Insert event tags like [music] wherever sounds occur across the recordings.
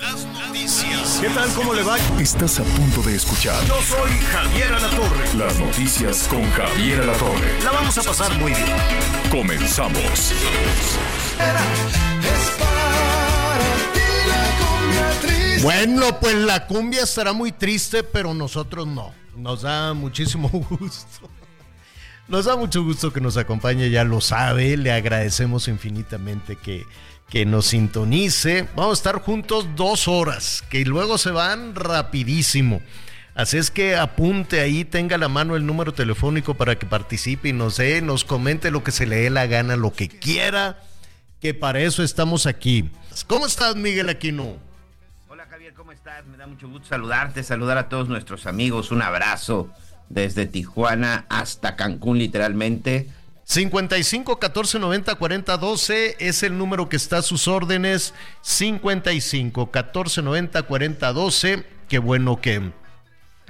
Las noticias. ¿Qué tal? ¿Cómo le va? Estás a punto de escuchar Yo soy Javier Alatorre. las noticias con Javier Alatorre. La vamos a pasar muy bien. Comenzamos. Bueno, pues la cumbia estará muy triste, pero nosotros no. Nos da muchísimo [laughs] gusto. Nos da mucho gusto que nos acompañe, ya lo sabe. Le agradecemos infinitamente que, que nos sintonice. Vamos a estar juntos dos horas, que luego se van rapidísimo. Así es que apunte ahí, tenga la mano el número telefónico para que participe y nos dé, nos comente lo que se le dé la gana, lo que quiera, que para eso estamos aquí. ¿Cómo estás, Miguel Aquino? Hola Javier, ¿cómo estás? Me da mucho gusto saludarte, saludar a todos nuestros amigos. Un abrazo desde Tijuana hasta Cancún, literalmente. 55 14 90 40 12 es el número que está a sus órdenes. 55 14 90 40 12. Qué bueno que,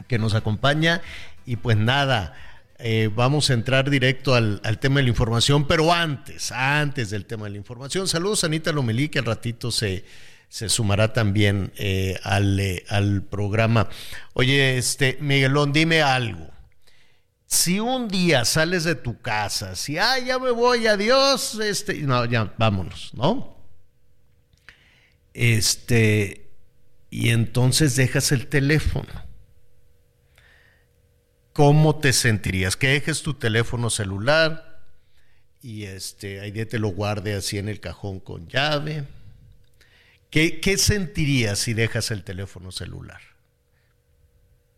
que nos acompaña. Y pues nada, eh, vamos a entrar directo al, al, tema de la información, pero antes, antes del tema de la información. Saludos a Anita Lomelí, que al ratito se, se sumará también eh, al, eh, al, programa. Oye, este, Miguelón, dime algo. Si un día sales de tu casa, si, ah, ya me voy, adiós, este, no, ya, vámonos, ¿no? Este, y entonces dejas el teléfono. ¿Cómo te sentirías? Que dejes tu teléfono celular y este, ahí te lo guarde así en el cajón con llave. ¿Qué, ¿Qué, sentirías si dejas el teléfono celular?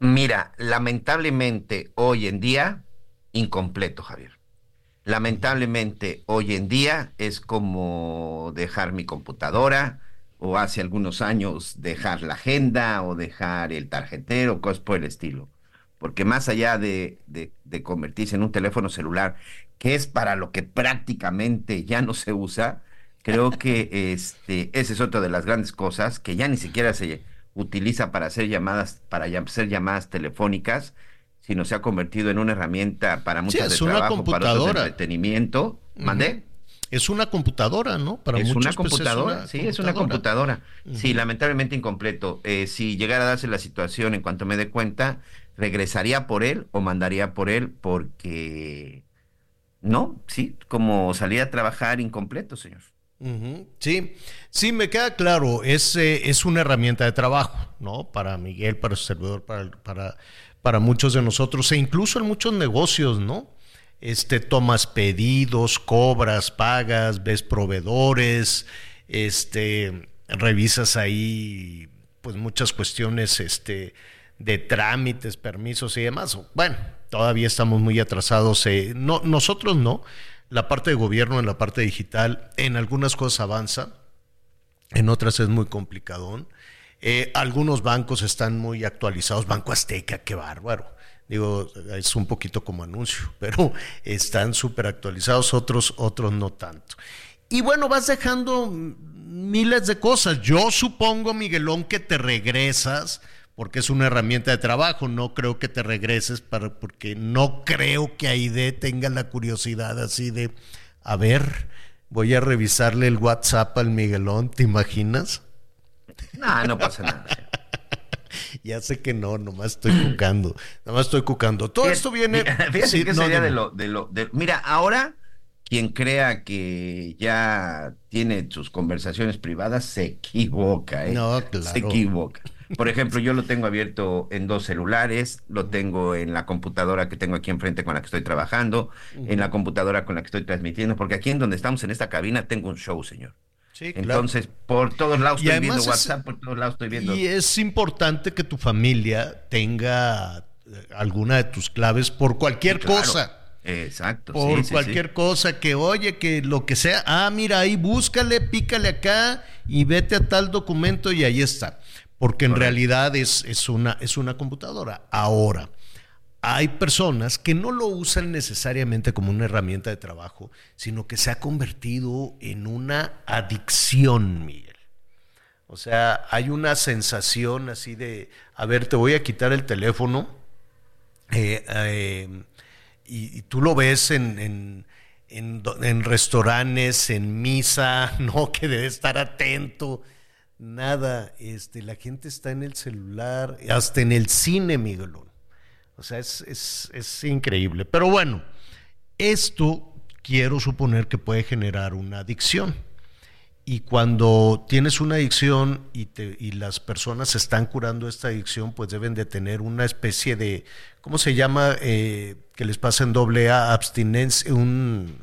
Mira, lamentablemente hoy en día, incompleto, Javier. Lamentablemente hoy en día es como dejar mi computadora o hace algunos años dejar la agenda o dejar el tarjetero, cosas por el estilo. Porque más allá de, de, de convertirse en un teléfono celular, que es para lo que prácticamente ya no se usa, creo que este, esa es otra de las grandes cosas que ya ni siquiera se utiliza para hacer llamadas, para hacer llamadas telefónicas, sino se ha convertido en una herramienta para muchas sí, de trabajo, computadora. para entretenimiento. ¿Mandé? Uh -huh. Es una computadora, ¿no? Para es, una computadora, pues es una sí, computadora, sí, es una computadora. Uh -huh. Sí, lamentablemente incompleto. Eh, si llegara a darse la situación en cuanto me dé cuenta, regresaría por él o mandaría por él porque no, sí, como salía a trabajar incompleto, señor. Sí, sí, me queda claro, es, es una herramienta de trabajo, ¿no? Para Miguel, para su servidor, para, para, para muchos de nosotros, e incluso en muchos negocios, ¿no? Este, tomas pedidos, cobras, pagas, ves proveedores, este, revisas ahí, pues muchas cuestiones, este, de trámites, permisos y demás. Bueno, todavía estamos muy atrasados, eh, no, nosotros no, la parte de gobierno en la parte digital en algunas cosas avanza, en otras es muy complicadón. Eh, algunos bancos están muy actualizados, Banco Azteca, qué bárbaro. Digo, es un poquito como anuncio, [laughs] pero están súper actualizados, otros, otros no tanto. Y bueno, vas dejando miles de cosas. Yo supongo, Miguelón, que te regresas porque es una herramienta de trabajo. No creo que te regreses para, porque no creo que Aide tenga la curiosidad así de, a ver, voy a revisarle el WhatsApp al Miguelón, ¿te imaginas? No, no pasa nada. [laughs] ya sé que no, nomás estoy cucando, nomás estoy cucando. Todo esto viene... Fíjate sí, que no, sería no, de, lo, de lo... De, mira, ahora quien crea que ya tiene sus conversaciones privadas se equivoca, ¿eh? No, claro. Se equivoca. Por ejemplo, yo lo tengo abierto en dos celulares, lo tengo en la computadora que tengo aquí enfrente con la que estoy trabajando, en la computadora con la que estoy transmitiendo, porque aquí en donde estamos en esta cabina tengo un show, señor. Sí, claro. Entonces, por todos lados Y estoy viendo es- WhatsApp, por todos lados estoy viendo. Y es importante que tu familia tenga eh, alguna de tus claves por cualquier Claro. cosa. Exacto. Por sí, sí, sí. cualquier cosa que oye, que lo que sea, ah, mira ahí, búscale, pícale acá y vete a tal documento y ahí está. Porque en realidad es, es, una, es una computadora. Ahora, hay personas que no lo usan necesariamente como una herramienta de trabajo, sino que se ha convertido en una adicción, Miguel. O sea, hay una sensación así de, a ver, te voy a quitar el teléfono. eh, eh, y, y tú lo ves en, en, en en restaurantes, en misa, [laughs] no, que debe estar atento. Nada, este, la gente está en el celular, hasta en el cine, Miguelón. O sea, es, es, es increíble. Pero bueno, esto quiero suponer que puede generar una adicción. Y cuando tienes una adicción y, te- y las personas están curando esta adicción, pues deben de tener una especie de, ¿cómo se llama? Eh, que les pasa en doble A, abstinencia, un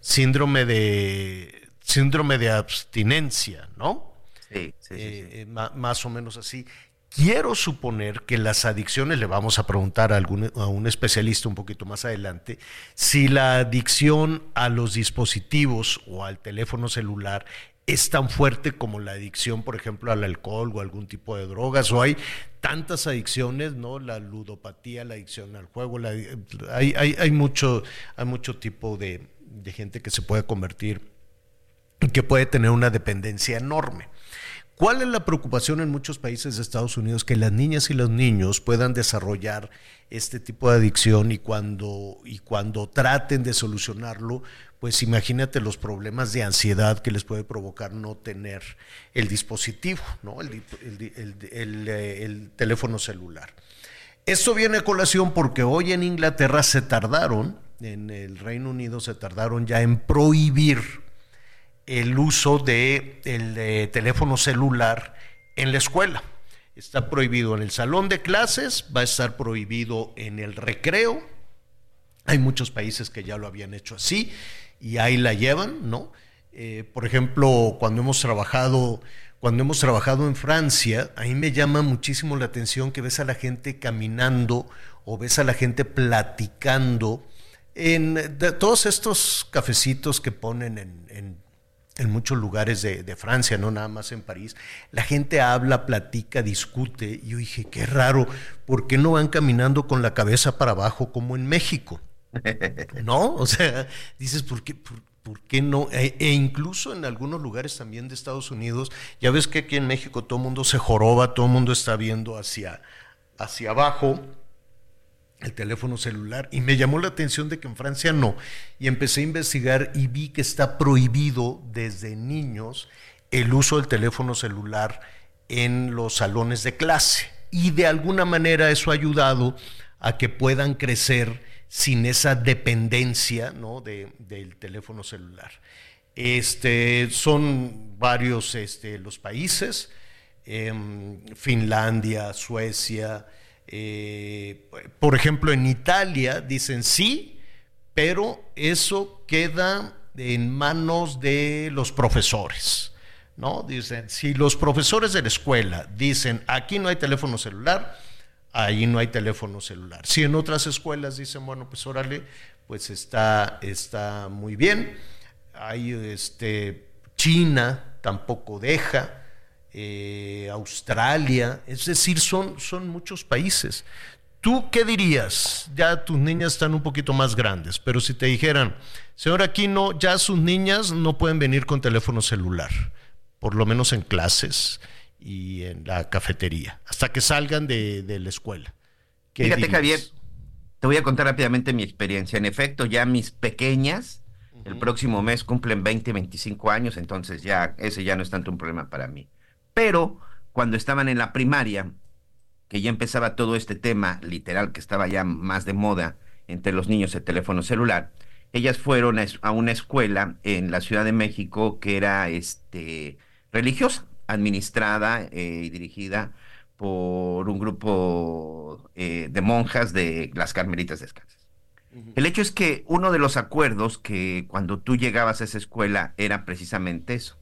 síndrome de, síndrome de abstinencia, ¿no? Eh, eh, más o menos así. Quiero suponer que las adicciones, le vamos a preguntar a, algún, a un especialista un poquito más adelante, si la adicción a los dispositivos o al teléfono celular es tan fuerte como la adicción, por ejemplo, al alcohol o algún tipo de drogas, o hay tantas adicciones, ¿no? La ludopatía, la adicción al juego, la- hay, hay, hay, mucho, hay mucho tipo de, de gente que se puede convertir que puede tener una dependencia enorme. ¿Cuál es la preocupación en muchos países de Estados Unidos? Que las niñas y los niños puedan desarrollar este tipo de adicción y cuando, y cuando traten de solucionarlo, pues imagínate los problemas de ansiedad que les puede provocar no tener el dispositivo, ¿no? el, el el- eh, el teléfono celular. Esto viene a colación porque hoy en Inglaterra se tardaron, en el Reino Unido se tardaron ya en prohibir el uso de el teléfono celular en la escuela. Está prohibido en el salón de clases, va a estar prohibido en el recreo. Hay muchos países que ya lo habían hecho así y ahí la llevan, ¿no? Eh, por ejemplo, cuando hemos trabajado, cuando hemos trabajado en Francia, ahí me llama muchísimo la atención que ves a la gente caminando o ves a la gente platicando en de- todos estos cafecitos que ponen en, en- en muchos lugares de, de Francia, no nada más en París, la gente habla, platica, discute. Y yo dije, qué raro, ¿por qué no van caminando con la cabeza para abajo como en México? [laughs] ¿No? O sea, dices, ¿por qué, por, por qué no? E, e incluso en algunos lugares también de Estados Unidos, ya ves que aquí en México todo el mundo se joroba, todo el mundo está viendo hacia, hacia abajo el teléfono celular y me llamó la atención de que en Francia no. Y empecé a investigar y vi que está prohibido desde niños el uso del teléfono celular en los salones de clase. Y de alguna manera eso ha ayudado a que puedan crecer sin esa dependencia ¿no? de, del teléfono celular. Este, son varios este, los países, em, Finlandia, Suecia, eh, por ejemplo, en Italia dicen sí, pero eso queda en manos de los profesores. ¿no? Dicen, si los profesores de la escuela dicen aquí no hay teléfono celular, ahí no hay teléfono celular. Si en otras escuelas dicen, bueno, pues órale, pues está, está muy bien. Hay este, China tampoco deja eh, Australia, es decir, son, son muchos países. ¿Tú qué dirías? Ya tus niñas están un poquito más grandes, pero si te dijeran, señor Aquino, ya sus niñas no pueden venir con teléfono celular, por lo menos en clases y en la cafetería, hasta que salgan de, de la escuela. ¿Qué Fíjate, dirías? Javier, te voy a contar rápidamente mi experiencia. En efecto, ya mis pequeñas, el próximo mes cumplen 20, 25 años, entonces ya ese ya no es tanto un problema para mí. Pero cuando estaban en la primaria, que ya empezaba todo este tema, literal, que estaba ya más de moda entre los niños el teléfono celular, ellas fueron a, una escuela en la Ciudad de México que era este, religiosa, administrada eh, y dirigida por un grupo eh, de monjas de las Carmelitas Descalzas. El hecho es que uno de los acuerdos que cuando tú llegabas a esa escuela era precisamente eso,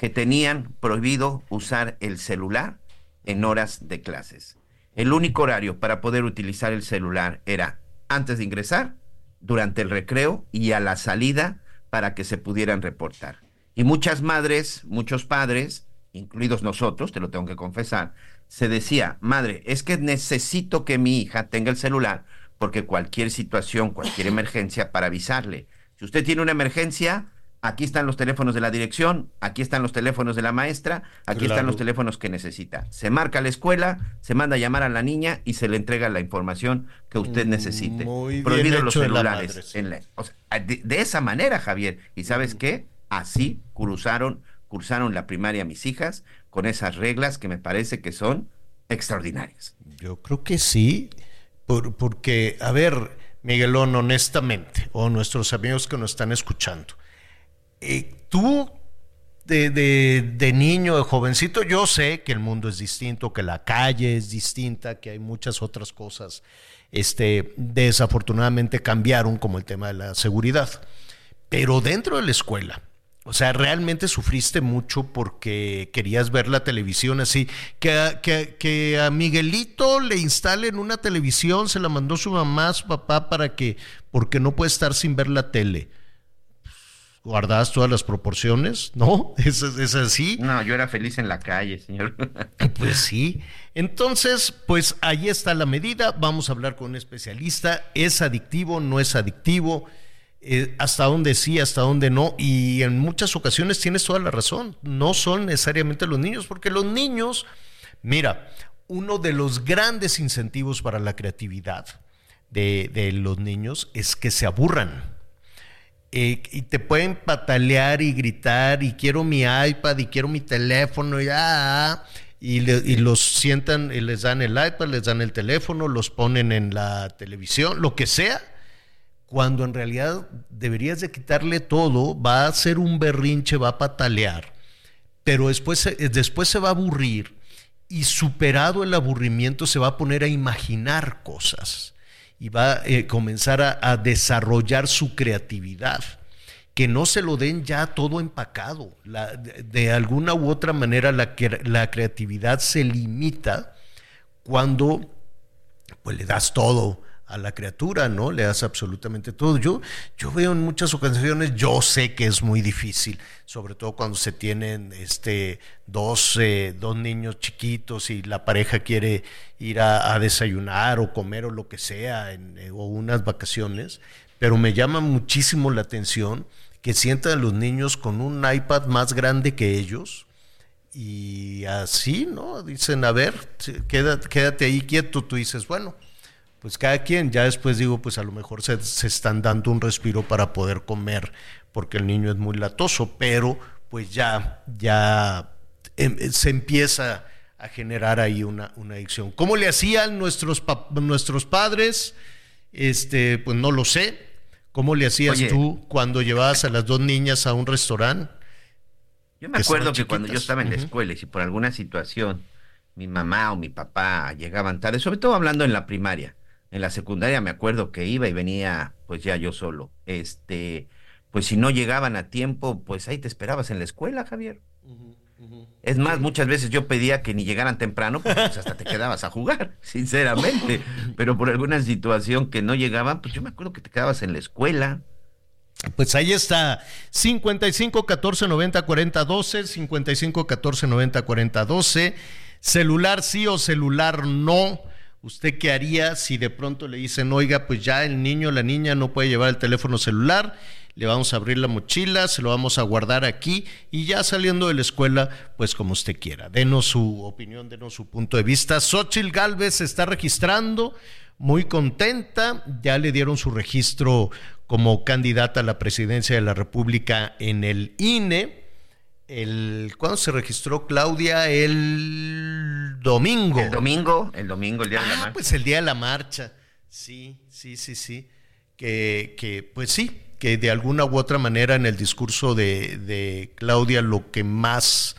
que tenían prohibido usar el celular en horas de clases. El único horario para poder utilizar el celular era antes de ingresar, durante el recreo y a la salida para que se pudieran reportar. Y muchas madres, muchos padres, incluidos nosotros, te lo tengo que confesar, se decía, madre, es que necesito que mi hija tenga el celular porque cualquier situación, cualquier emergencia, para avisarle. Si usted tiene una emergencia, aquí están los teléfonos de la dirección, aquí están los teléfonos de la maestra, aquí están los teléfonos que necesita. Se marca la escuela, se manda a llamar a la niña y se le entrega la información que usted Mm, necesite. muy los la celulares. madre, sí. en la- o sea, de, de esa manera, Javier. ¿Y sabes qué? Así cruzaron, cursaron la primaria mis hijas con esas reglas que me parece que son extraordinarias. Yo creo que sí, por- porque, a ver, Miguelón, honestamente, o nuestros amigos que nos están escuchando, eh, tú de, niño, de jovencito, yo sé que el mundo es distinto, que la calle es distinta, que hay muchas otras cosas, este, desafortunadamente cambiaron, como el tema de la seguridad. Pero dentro de la escuela, o sea, realmente sufriste mucho porque querías ver la televisión así. Que, a- que, que a Miguelito le instalen una televisión, se la mandó su mamá, su papá, para que, porque no puede estar sin ver la tele. ¿Guardas todas las proporciones? ¿No? [laughs] ¿Es, es así? No, yo era feliz en la calle, señor. [laughs] Pues sí. Entonces, pues ahí está la medida. Vamos a hablar con un especialista. ¿Es adictivo? ¿No es adictivo? Eh, hasta dónde sí, hasta dónde no. Y en muchas ocasiones tienes toda la razón. No son necesariamente los niños, porque los niños, mira, uno de los grandes incentivos para la creatividad de, de los niños es que se aburran. Eh, y te pueden patalear y gritar y quiero mi iPad y quiero mi teléfono y, ah, y, los sientan y les dan el iPad, les dan el teléfono, los ponen en la televisión, lo que sea, cuando en realidad deberías de quitarle todo, va a ser un berrinche, va a patalear, pero después, después se va a aburrir y superado el aburrimiento se va a poner a imaginar cosas y va a eh, comenzar a, a desarrollar su creatividad. Que no se lo den ya todo empacado. De, de alguna u otra manera la, la creatividad se limita cuando pues le das todo a la criatura, ¿no? Le das absolutamente todo. Yo, yo veo en muchas ocasiones, yo sé que es muy difícil, sobre todo cuando se tienen este, dos, eh, dos niños chiquitos y la pareja quiere ir a, desayunar o comer o lo que sea, en, eh, o unas vacaciones, pero me llama muchísimo la atención que sientan a los niños con un iPad más grande que ellos, y así, ¿no? Dicen, a ver, quédate, quédate ahí quieto. Tú dices, bueno, pues cada quien, ya después digo, pues a lo mejor se, se están dando un respiro para poder comer, porque el niño es muy latoso, pero pues ya, ya em, se empieza a generar ahí una, una adicción. ¿Cómo le hacían nuestros, nuestros padres? Este, pues no lo sé. ¿Cómo le hacías Oye. tú cuando llevabas a las dos niñas a un restaurante? Yo me Que acuerdo que cuando yo estaba en la escuela y si por alguna situación mi mamá o mi papá llegaban tarde, sobre todo hablando en la primaria, en la secundaria me acuerdo que iba y venía pues ya yo solo. Este, pues si no llegaban a tiempo, pues ahí te esperabas en la escuela, Javier. Es más, muchas veces yo pedía que ni llegaran temprano, pues hasta te quedabas a jugar, [laughs] sinceramente. Pero por alguna situación que no llegaban, pues yo me acuerdo que te quedabas en la escuela. Pues ahí está, 55 14 90 40 12, 55 14 90 40 12, celular sí o celular no. ¿Usted qué haría si de pronto le dicen, oiga, pues ya el niño o la niña no puede llevar el teléfono celular, le vamos a abrir la mochila, se lo vamos a guardar aquí y ya saliendo de la escuela, pues como usted quiera. Denos su opinión, denos su punto de vista. Xochil Galvez se está registrando, muy contenta, ya le dieron su registro como candidata a la presidencia de la República en el INE. El, ¿Cuándo se registró Claudia? El domingo. El domingo, el domingo, el día de la Ah, marcha. pues el día de la marcha. Sí, sí, sí, sí. Que, que, pues sí, que de alguna u otra manera en el discurso de, de Claudia lo que más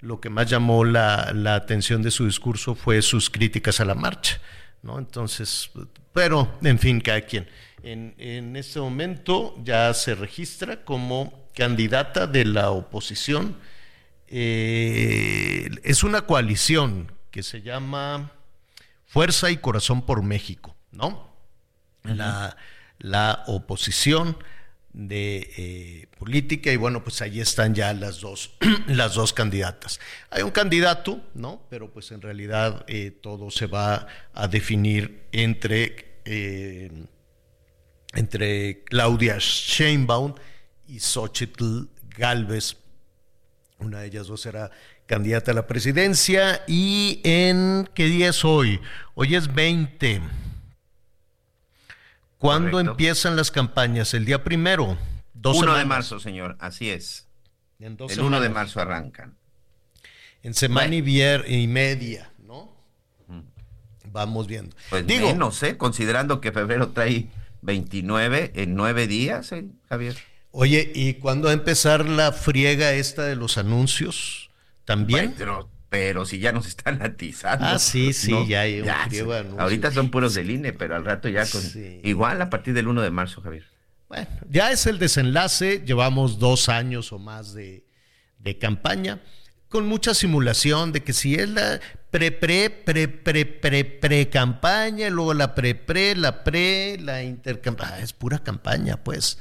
lo que más llamó la, la atención de su discurso fue sus críticas a la marcha, ¿no? Entonces, pero, en fin, cada quien. En, en este momento ya se registra como candidata de la oposición. Eh, es una coalición que se llama Fuerza y Corazón por México, ¿no? la, la oposición de eh, política y bueno, pues ahí están ya las dos, [clears throat] las dos candidatas. Hay un candidato, ¿no? Pero pues en realidad eh, todo se va a definir entre, entre Claudia Sheinbaum y Xochitl Galvez. Una de ellas dos será candidata a la presidencia y en qué día es hoy? Hoy es 20 ¿Cuándo Correcto. empiezan las campañas? El día primero. Dos 1 de marzo, señor, así es. En dos El 1 de marzo arrancan. En semana y, vier- y media, ¿no? Vamos viendo. Pues Digo, menos, ¿eh? Considerando que febrero trae 29 en 9 días, ¿eh, Javier. Oye, ¿y cuándo va a empezar la friega esta de los anuncios? ¿También? Pero, pero si ya nos están atizando. Ah, sí, sí, ya hay un ya, friego de sí. anuncios. Ahorita son puros del INE, pero al rato ya con... Sí. Igual a partir del 1 de marzo, Javier. Bueno, ya es el desenlace, llevamos dos años o más de, de campaña, con mucha simulación de que si es la pre, pre, pre, pre, pre, pre campaña, y luego la pre, pre, la pre, la intercampaña, es pura campaña, pues.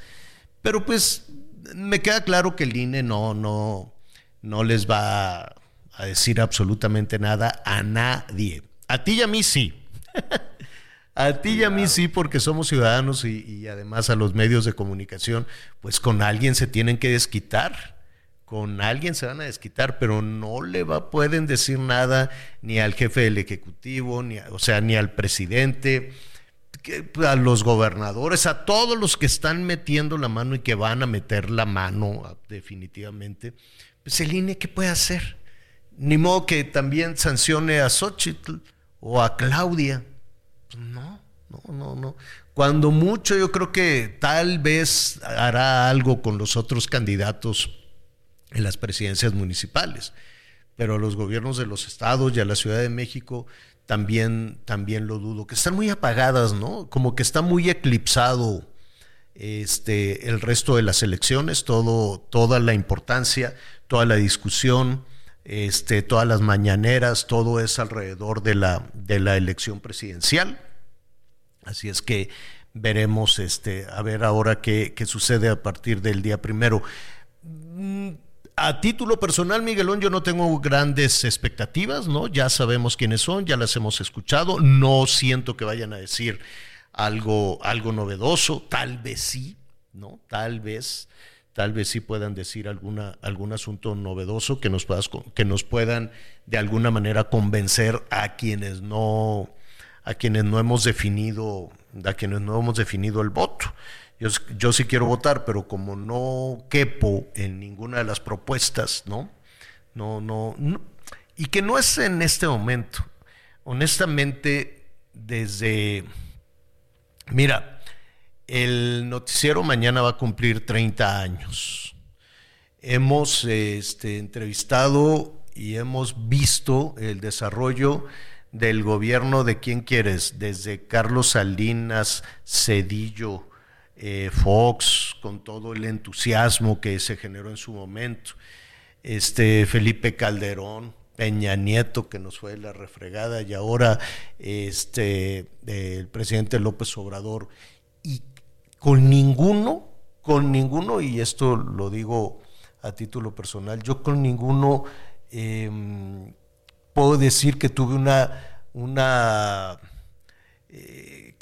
Pero pues me queda claro que el INE no, no, no les va a decir absolutamente nada a nadie. A ti y a mí sí. [laughs] A ti y a mí sí, porque somos ciudadanos y, y además a los medios de comunicación, pues con alguien se tienen que desquitar, con alguien se van a desquitar, pero no le va, pueden decir nada ni al jefe del Ejecutivo, ni a- o sea, ni al presidente, a los gobernadores, a todos los que están metiendo la mano y que van a meter la mano definitivamente. Pues el INE, ¿qué puede hacer? Ni modo que también sancione a Xochitl o a Claudia. Pues no, no, no, no. Cuando mucho yo creo que tal vez hará algo con los otros candidatos en las presidencias municipales, pero a los gobiernos de los estados y a la Ciudad de México también, también lo dudo, que están muy apagadas, ¿no? Como que está muy eclipsado este, el resto de las elecciones, todo, toda la importancia, toda la discusión, este, todas las mañaneras, todo es alrededor de la, de la elección presidencial. Así es que veremos este, a ver ahora qué, qué sucede a partir del día primero. A título personal, Miguelón, yo no tengo grandes expectativas, ¿no? Ya sabemos quiénes son, ya las hemos escuchado, no siento que vayan a decir algo, algo novedoso, tal vez sí, ¿no? Tal vez, tal vez sí puedan decir alguna, algún asunto novedoso que nos, puedas, que nos puedan de alguna manera convencer a quienes no, a quienes no hemos definido, a quienes no hemos definido el voto. Yo, sí quiero votar, pero como no quepo en ninguna de las propuestas, ¿no? No, no, no. Y que no es en este momento. Honestamente, desde. Mira, el noticiero mañana va a cumplir 30 años. Hemos este, entrevistado y hemos visto el desarrollo del gobierno de quién quieres, desde Carlos Salinas, Cedillo, eh, Fox, con todo el entusiasmo que se generó en su momento, este Felipe Calderón, Peña Nieto, que nos fue la refregada, y ahora este, el presidente López Obrador, y con ninguno, con ninguno, y esto lo digo a título personal, yo con ninguno eh, puedo decir que tuve una, una eh,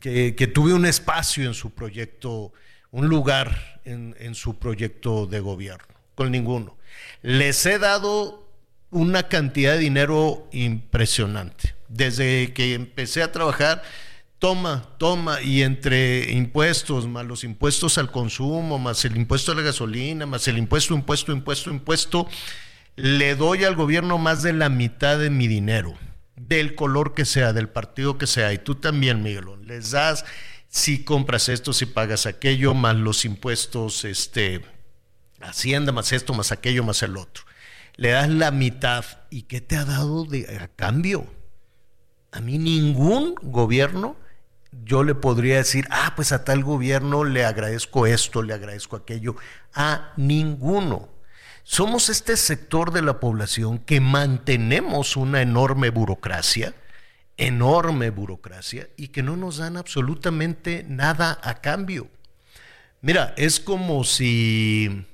que, tuve un espacio en su proyecto, un lugar en su proyecto de gobierno, con ninguno. Les he dado una cantidad de dinero impresionante. Desde que empecé a trabajar, toma, toma, y entre impuestos, más los impuestos al consumo, más el impuesto a la gasolina, más el impuesto, impuesto, impuesto, impuesto, le doy al gobierno más de la mitad de mi dinero, del color que sea, del partido que sea, y tú también, Miguelón, les das si compras esto, si pagas aquello, más los impuestos, este Hacienda más esto, más aquello, más el otro. Le das la mitad. ¿Y qué te ha dado de, a cambio? A mí ningún gobierno yo le podría decir, ah, pues a tal gobierno le agradezco esto, le agradezco aquello. A ninguno. Somos este sector de la población que mantenemos una enorme burocracia, enorme burocracia, y que no nos dan absolutamente nada a cambio. Mira, es como si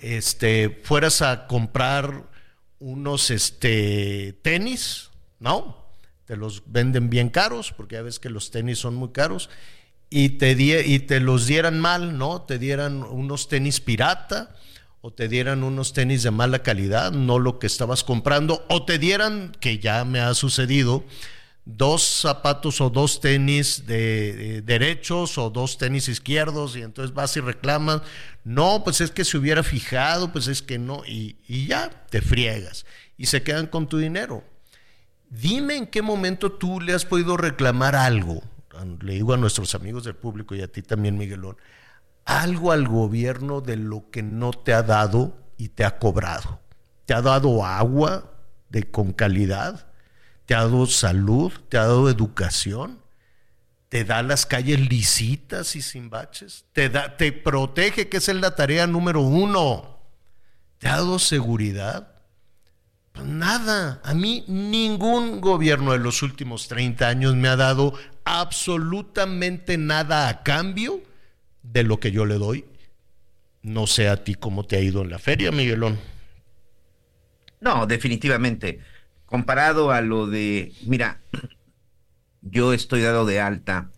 este, fueras a comprar unos este, tenis, ¿no? Te los venden bien caros, porque ya ves que los tenis son muy caros, y te, y te los dieran mal, ¿no? Te dieran unos tenis pirata, o te dieran unos tenis de mala calidad, no lo que estabas comprando, o te dieran, que ya me ha sucedido, dos zapatos o dos tenis de, derechos o dos tenis izquierdos y entonces vas y reclamas, no, pues es que se hubiera fijado, pues es que no, y, y ya te friegas y se quedan con tu dinero. Dime en qué momento tú le has podido reclamar algo, le digo a nuestros amigos del público y a ti también, Miguelón, algo al gobierno de lo que no te ha dado y te ha cobrado. ¿Te ha dado agua de, con calidad? te ha dado salud, te ha dado educación, te da las calles lisitas y sin baches, te, da, te protege, que es la tarea número uno, te ha dado seguridad. Pues nada, a mí ningún gobierno de los últimos 30 años me ha dado absolutamente nada a cambio de lo que yo le doy. No sé a ti cómo te ha ido en la feria, Miguelón. No, definitivamente comparado a lo de, mira, yo estoy dado de alta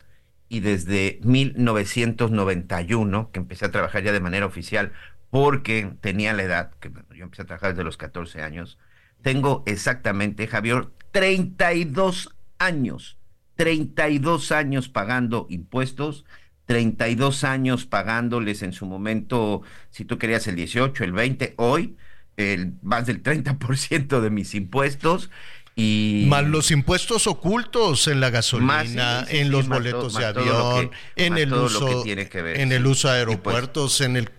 y desde 1991, que empecé a trabajar ya de manera oficial, porque tenía la edad, que yo empecé a trabajar desde los 14 años, tengo exactamente, Javier, 32 años, 32 años pagando impuestos, 32 años pagándoles en su momento, si tú querías el 18, el 20, hoy el, más del 30% de mis impuestos. Y más los impuestos ocultos en la gasolina, en los boletos de avión, en el uso, en el uso de aeropuertos, en el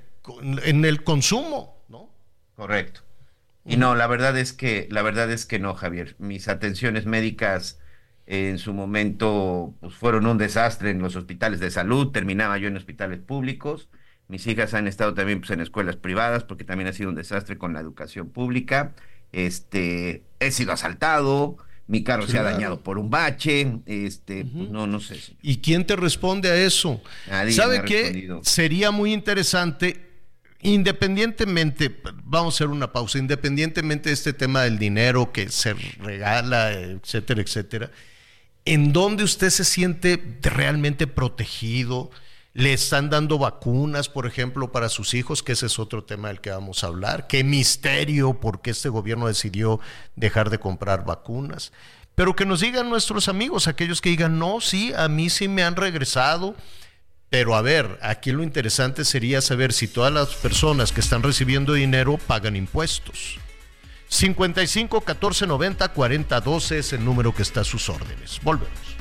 en el consumo, ¿no? Correcto. Y no, la verdad es que la verdad es que no, Javier. Mis atenciones médicas en su momento pues, fueron un desastre en los hospitales de salud. Terminaba yo en hospitales públicos mis hijas han estado también pues, en escuelas privadas porque también ha sido un desastre con la educación pública. Este, he sido asaltado, mi carro se ha dañado por un bache, este, pues, no, no sé. ¿Y quién te responde a eso? ¿Sabe qué? Sería muy interesante, independientemente, vamos a hacer una pausa, independientemente de este tema del dinero que se regala, etcétera, etcétera, ¿en dónde usted se siente realmente protegido? Le están dando vacunas, por ejemplo, para sus hijos, que ese es otro tema del que vamos a hablar. Qué misterio por qué este gobierno decidió dejar de comprar vacunas. Pero que nos digan nuestros amigos, aquellos que digan, no, sí, a mí sí me han regresado. Pero a ver, aquí lo interesante sería saber si todas las personas que están recibiendo dinero pagan impuestos. 55 14 90 40 12 es el número que está a sus órdenes. Volvemos.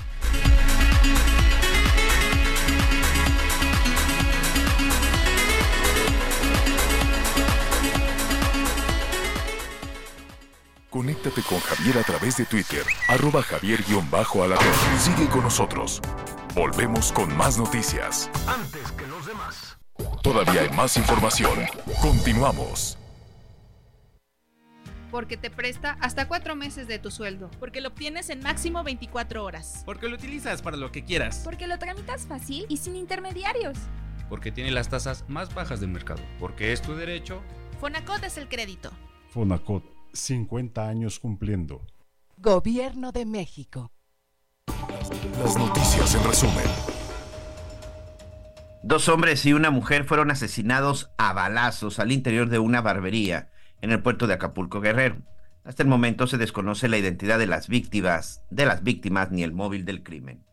Conéctate con Javier a través de Twitter, arroba javier -alatón. Sigue con nosotros. Volvemos con más noticias. Antes que los demás. Todavía hay más información. Continuamos. Porque te presta hasta cuatro meses de tu sueldo. Porque lo obtienes en máximo 24 horas. Porque lo utilizas para lo que quieras. Porque lo tramitas fácil y sin intermediarios. Porque tiene las tasas más bajas del mercado. Porque es tu derecho. Fonacot es el crédito. Fonacot 50 años cumpliendo. Gobierno de México. Las noticias en resumen. Dos hombres y una mujer fueron asesinados a balazos al interior de una barbería en el puerto de Acapulco Guerrero. Hasta el momento se desconoce la identidad de las víctimas, de las víctimas ni el móvil del crimen.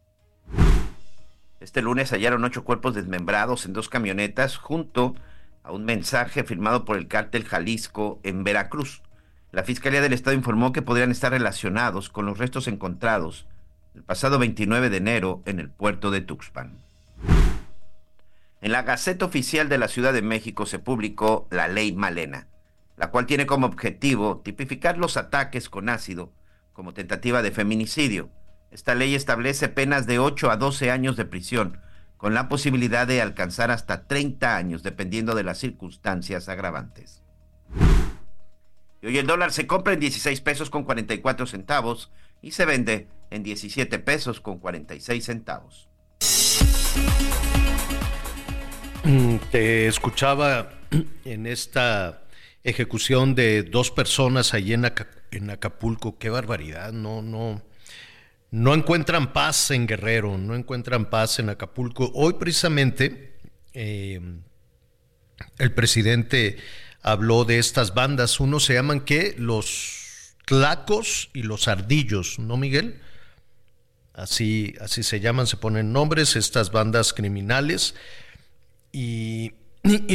Este lunes hallaron ocho cuerpos desmembrados en dos camionetas junto a un mensaje firmado por el cártel Jalisco en Veracruz. La Fiscalía del Estado informó que podrían estar relacionados con los restos encontrados el pasado 29 de enero en el puerto de Tuxpan. En la Gaceta Oficial de la Ciudad de México se publicó la Ley Malena, la cual tiene como objetivo tipificar los ataques con ácido como tentativa de feminicidio. Esta ley establece penas de 8 a 12 años de prisión, con la posibilidad de alcanzar hasta 30 años, dependiendo de las circunstancias agravantes. Y hoy el dólar se compra en 16 pesos con 44 centavos y se vende en 17 pesos con 46 centavos. Mm, te escuchaba en esta ejecución de dos personas allí en, Acapulco. Qué barbaridad, no, no, no encuentran paz en Guerrero, no encuentran paz en Acapulco. Hoy precisamente eh, el presidente habló de estas bandas. Uno se llaman que los tlacos y los ardillos, ¿no, Miguel? Así, así se llaman, se ponen nombres estas bandas criminales. Y,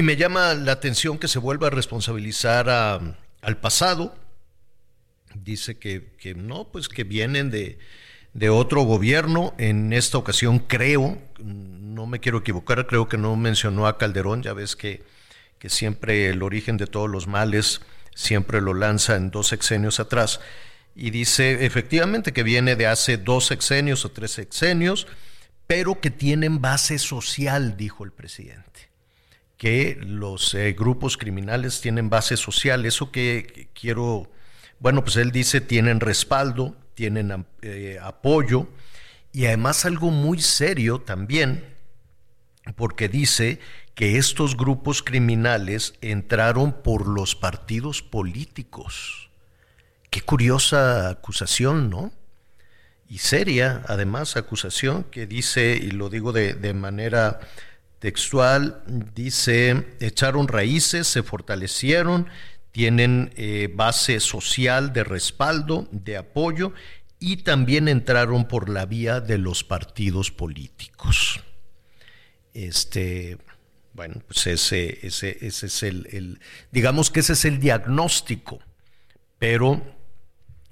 me llama la atención que se vuelva a responsabilizar al pasado. Dice que, no, pues que vienen de, de otro gobierno. En esta ocasión creo, no me quiero equivocar, creo que no mencionó a Calderón, ya ves que que siempre el origen de todos los males siempre lo lanza en dos sexenios atrás. Y dice efectivamente que viene de hace dos sexenios o tres sexenios, pero que tienen base social, dijo el presidente. Que los eh, grupos criminales tienen base social. Eso que quiero, bueno, pues él dice tienen respaldo, tienen eh, apoyo y además algo muy serio también, porque dice que estos grupos criminales entraron por los partidos políticos. Qué curiosa acusación, ¿no? Y seria, además, acusación que dice, y lo digo de, manera textual, dice, echaron raíces, se fortalecieron, tienen eh, base social de respaldo, de apoyo, y también entraron por la vía de los partidos políticos. Este, bueno, pues ese, ese, ese es el, digamos que ese es el diagnóstico, pero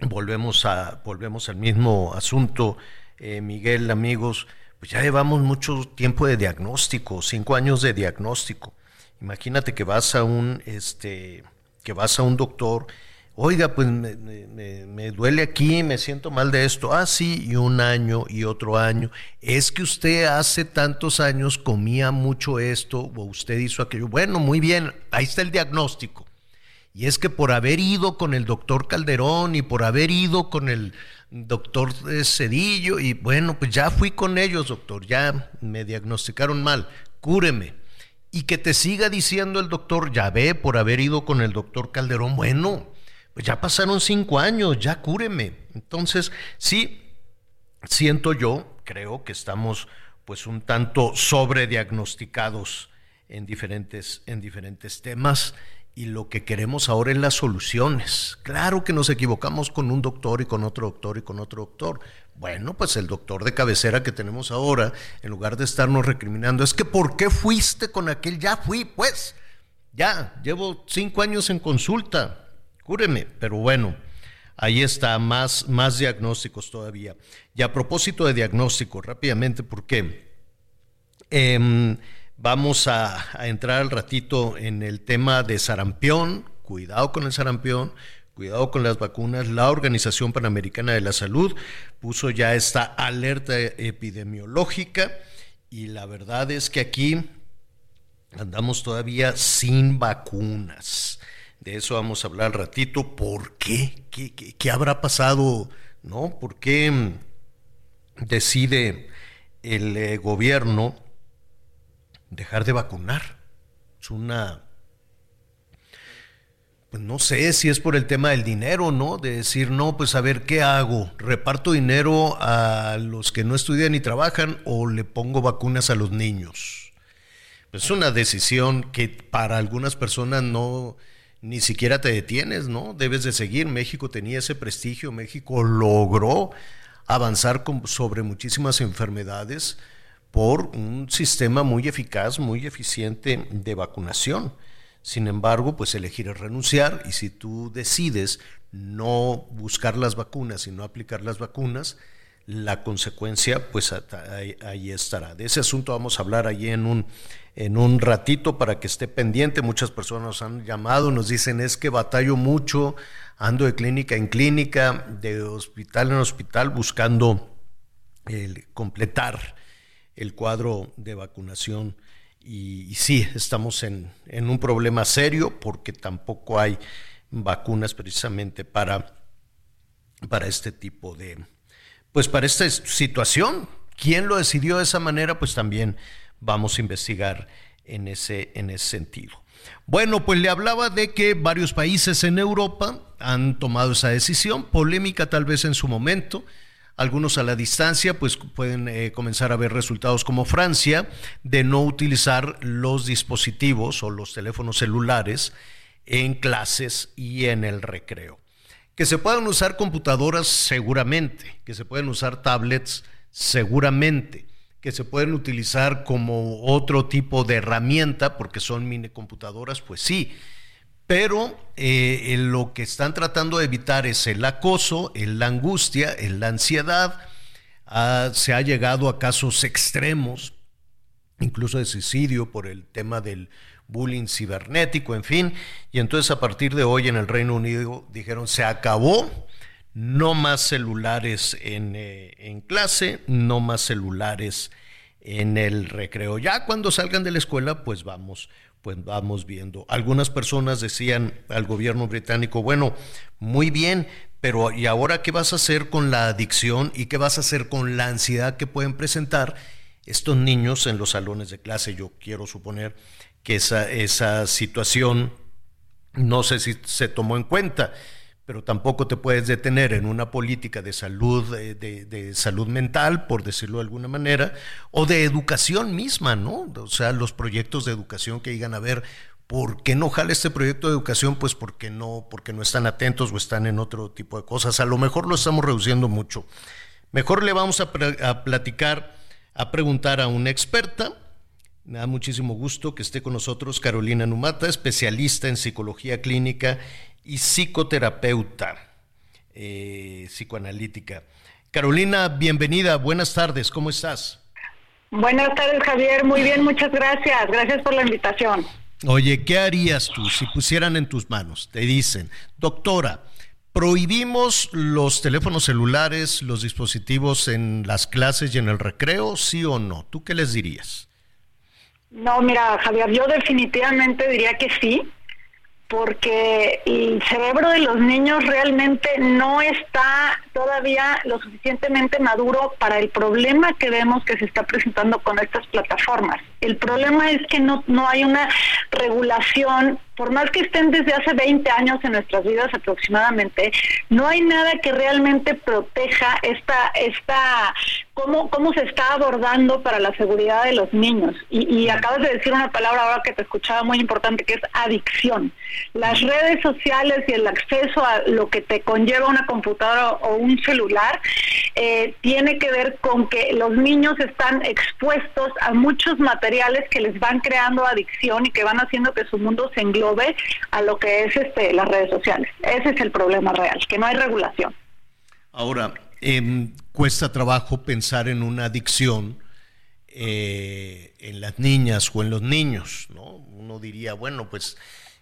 volvemos, a, volvemos al mismo asunto, eh, Miguel, amigos, pues ya llevamos mucho tiempo de diagnóstico, cinco años de diagnóstico. Imagínate que vas a un, este, que vas a un doctor oiga, pues me, duele aquí, me siento mal de esto. Ah, sí, y un año y otro año. Es que usted hace tantos años comía mucho esto o usted hizo aquello. Bueno, muy bien, ahí está el diagnóstico. Y es que por haber ido con el doctor Calderón y por haber ido con el doctor Cedillo, y bueno, pues ya fui con ellos, doctor, ya me diagnosticaron mal, cúreme. Y que te siga diciendo el doctor, ya ve, por haber ido con el doctor Calderón, bueno, pues ya pasaron cinco años, ya cúreme. Entonces, sí, siento yo, creo que estamos pues un tanto sobrediagnosticados en diferentes, en diferentes temas y lo que queremos ahora es las soluciones. Claro que nos equivocamos con un doctor y con otro doctor y con otro doctor. Bueno, pues el doctor de cabecera que tenemos ahora, en lugar de estarnos recriminando, es que ¿por qué fuiste con aquel? Ya fui, pues. Ya, llevo cinco años en consulta cúreme, pero bueno, ahí está, más, más diagnósticos todavía. Y a propósito de diagnóstico, rápidamente, porque em, vamos a, entrar al ratito en el tema de sarampión, cuidado con el sarampión, cuidado con las vacunas. La Organización Panamericana de la Salud puso ya esta alerta epidemiológica y la verdad es que aquí andamos todavía sin vacunas. De eso vamos a hablar al ratito. ¿Por qué? ¿Qué, habrá pasado? ¿No? ¿Por qué decide el eh, gobierno dejar de vacunar? Es una pues no sé si es por el tema del dinero, ¿no? De decir, no, pues a ver, ¿qué hago? ¿Reparto dinero a los que no estudian y trabajan o le pongo vacunas a los niños? Pues es una decisión que para algunas personas no, ni siquiera te detienes, ¿no? Debes de seguir. México tenía ese prestigio, México logró avanzar sobre muchísimas enfermedades por un sistema muy eficaz, muy eficiente de vacunación. Sin embargo, pues elegir es renunciar y si tú decides no buscar las vacunas y no aplicar las vacunas, la consecuencia, pues ahí, estará. De ese asunto vamos a hablar allí en un, en un ratito para que esté pendiente. Muchas personas nos han llamado, nos dicen es que batallo mucho, ando de clínica en clínica, de hospital en hospital, buscando el, completar el cuadro de vacunación. Y, sí, estamos en, en un problema serio porque tampoco hay vacunas precisamente para, para este tipo de, pues para esta situación. ¿Quién lo decidió de esa manera? Pues también vamos a investigar en ese, en ese sentido. Bueno, pues le hablaba de que varios países en Europa han tomado esa decisión, polémica tal vez en su momento, algunos a la distancia, pues pueden eh, comenzar a ver resultados como Francia, de no utilizar los dispositivos o los teléfonos celulares en clases y en el recreo. Que se puedan usar computadoras seguramente, que se pueden usar tablets seguramente, que se pueden utilizar como otro tipo de herramienta porque son mini computadoras, pues sí. Pero eh, lo que están tratando de evitar es el acoso, la angustia, la ansiedad. Ah, se ha llegado a casos extremos, incluso de suicidio por el tema del bullying cibernético, en fin. Y entonces a partir de hoy en el Reino Unido dijeron, se acabó, no más celulares en, eh, en clase, no más celulares en el recreo. Ya cuando salgan de la escuela, pues vamos, pues vamos viendo. Algunas personas decían al gobierno británico, bueno, muy bien, pero ¿y ahora qué vas a hacer con la adicción y qué vas a hacer con la ansiedad que pueden presentar estos niños en los salones de clase? Yo quiero suponer que esa, esa situación no sé si se tomó en cuenta, pero tampoco te puedes detener en una política de salud, de, salud mental, por decirlo de alguna manera, o de educación misma, ¿no? O sea, los proyectos de educación que digan, a ver, ¿por qué no jala este proyecto de educación? Pues porque no, porque no están atentos o están en otro tipo de cosas. A lo mejor lo estamos reduciendo mucho. Mejor le vamos a, a platicar, a preguntar a una experta me da muchísimo gusto que esté con nosotros Carolina Numata, especialista en psicología clínica y psicoterapeuta eh, psicoanalítica. Carolina, bienvenida, buenas tardes, ¿cómo estás? Buenas tardes, Javier, muy bien, muchas gracias, gracias por la invitación. Oye, ¿qué harías tú si pusieran en tus manos? Te dicen, doctora, ¿prohibimos los teléfonos celulares, los dispositivos en las clases y en el recreo, sí o no? ¿Tú qué les dirías? No, mira, Javier, yo definitivamente diría que sí, porque el cerebro de los niños realmente no está todavía lo suficientemente maduro para el problema que vemos que se está presentando con estas plataformas. El problema es que no, no hay una regulación por más que estén desde hace 20 años en nuestras vidas aproximadamente, no hay nada que realmente proteja esta, esta cómo, cómo se está abordando para la seguridad de los niños. Y, acabas de decir una palabra ahora que te escuchaba muy importante, que es adicción. Las redes sociales y el acceso a lo que te conlleva una computadora o un celular eh, tiene que ver con que los niños están expuestos a muchos materiales que les van creando adicción y que van haciendo que su mundo se englobe ve a lo que es este, las redes sociales. Ese es el problema real, que no hay regulación. Ahora, em, cuesta trabajo pensar en una adicción eh, en las niñas o en los niños, ¿no? Uno diría, bueno, pues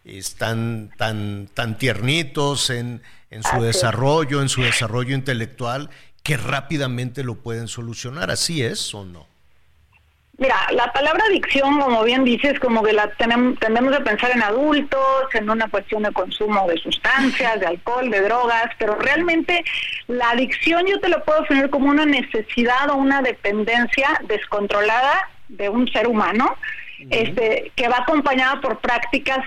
están tan, tan tiernitos en, en su desarrollo, en su desarrollo intelectual, que rápidamente lo pueden solucionar. ¿Así es o no? Mira, la palabra adicción, como bien dices, como que la tenemos, tendemos a pensar en adultos, en una cuestión de consumo de sustancias, de alcohol, de drogas, pero realmente la adicción yo te lo puedo definir como una necesidad o una dependencia descontrolada de un ser humano, este, que va acompañada por prácticas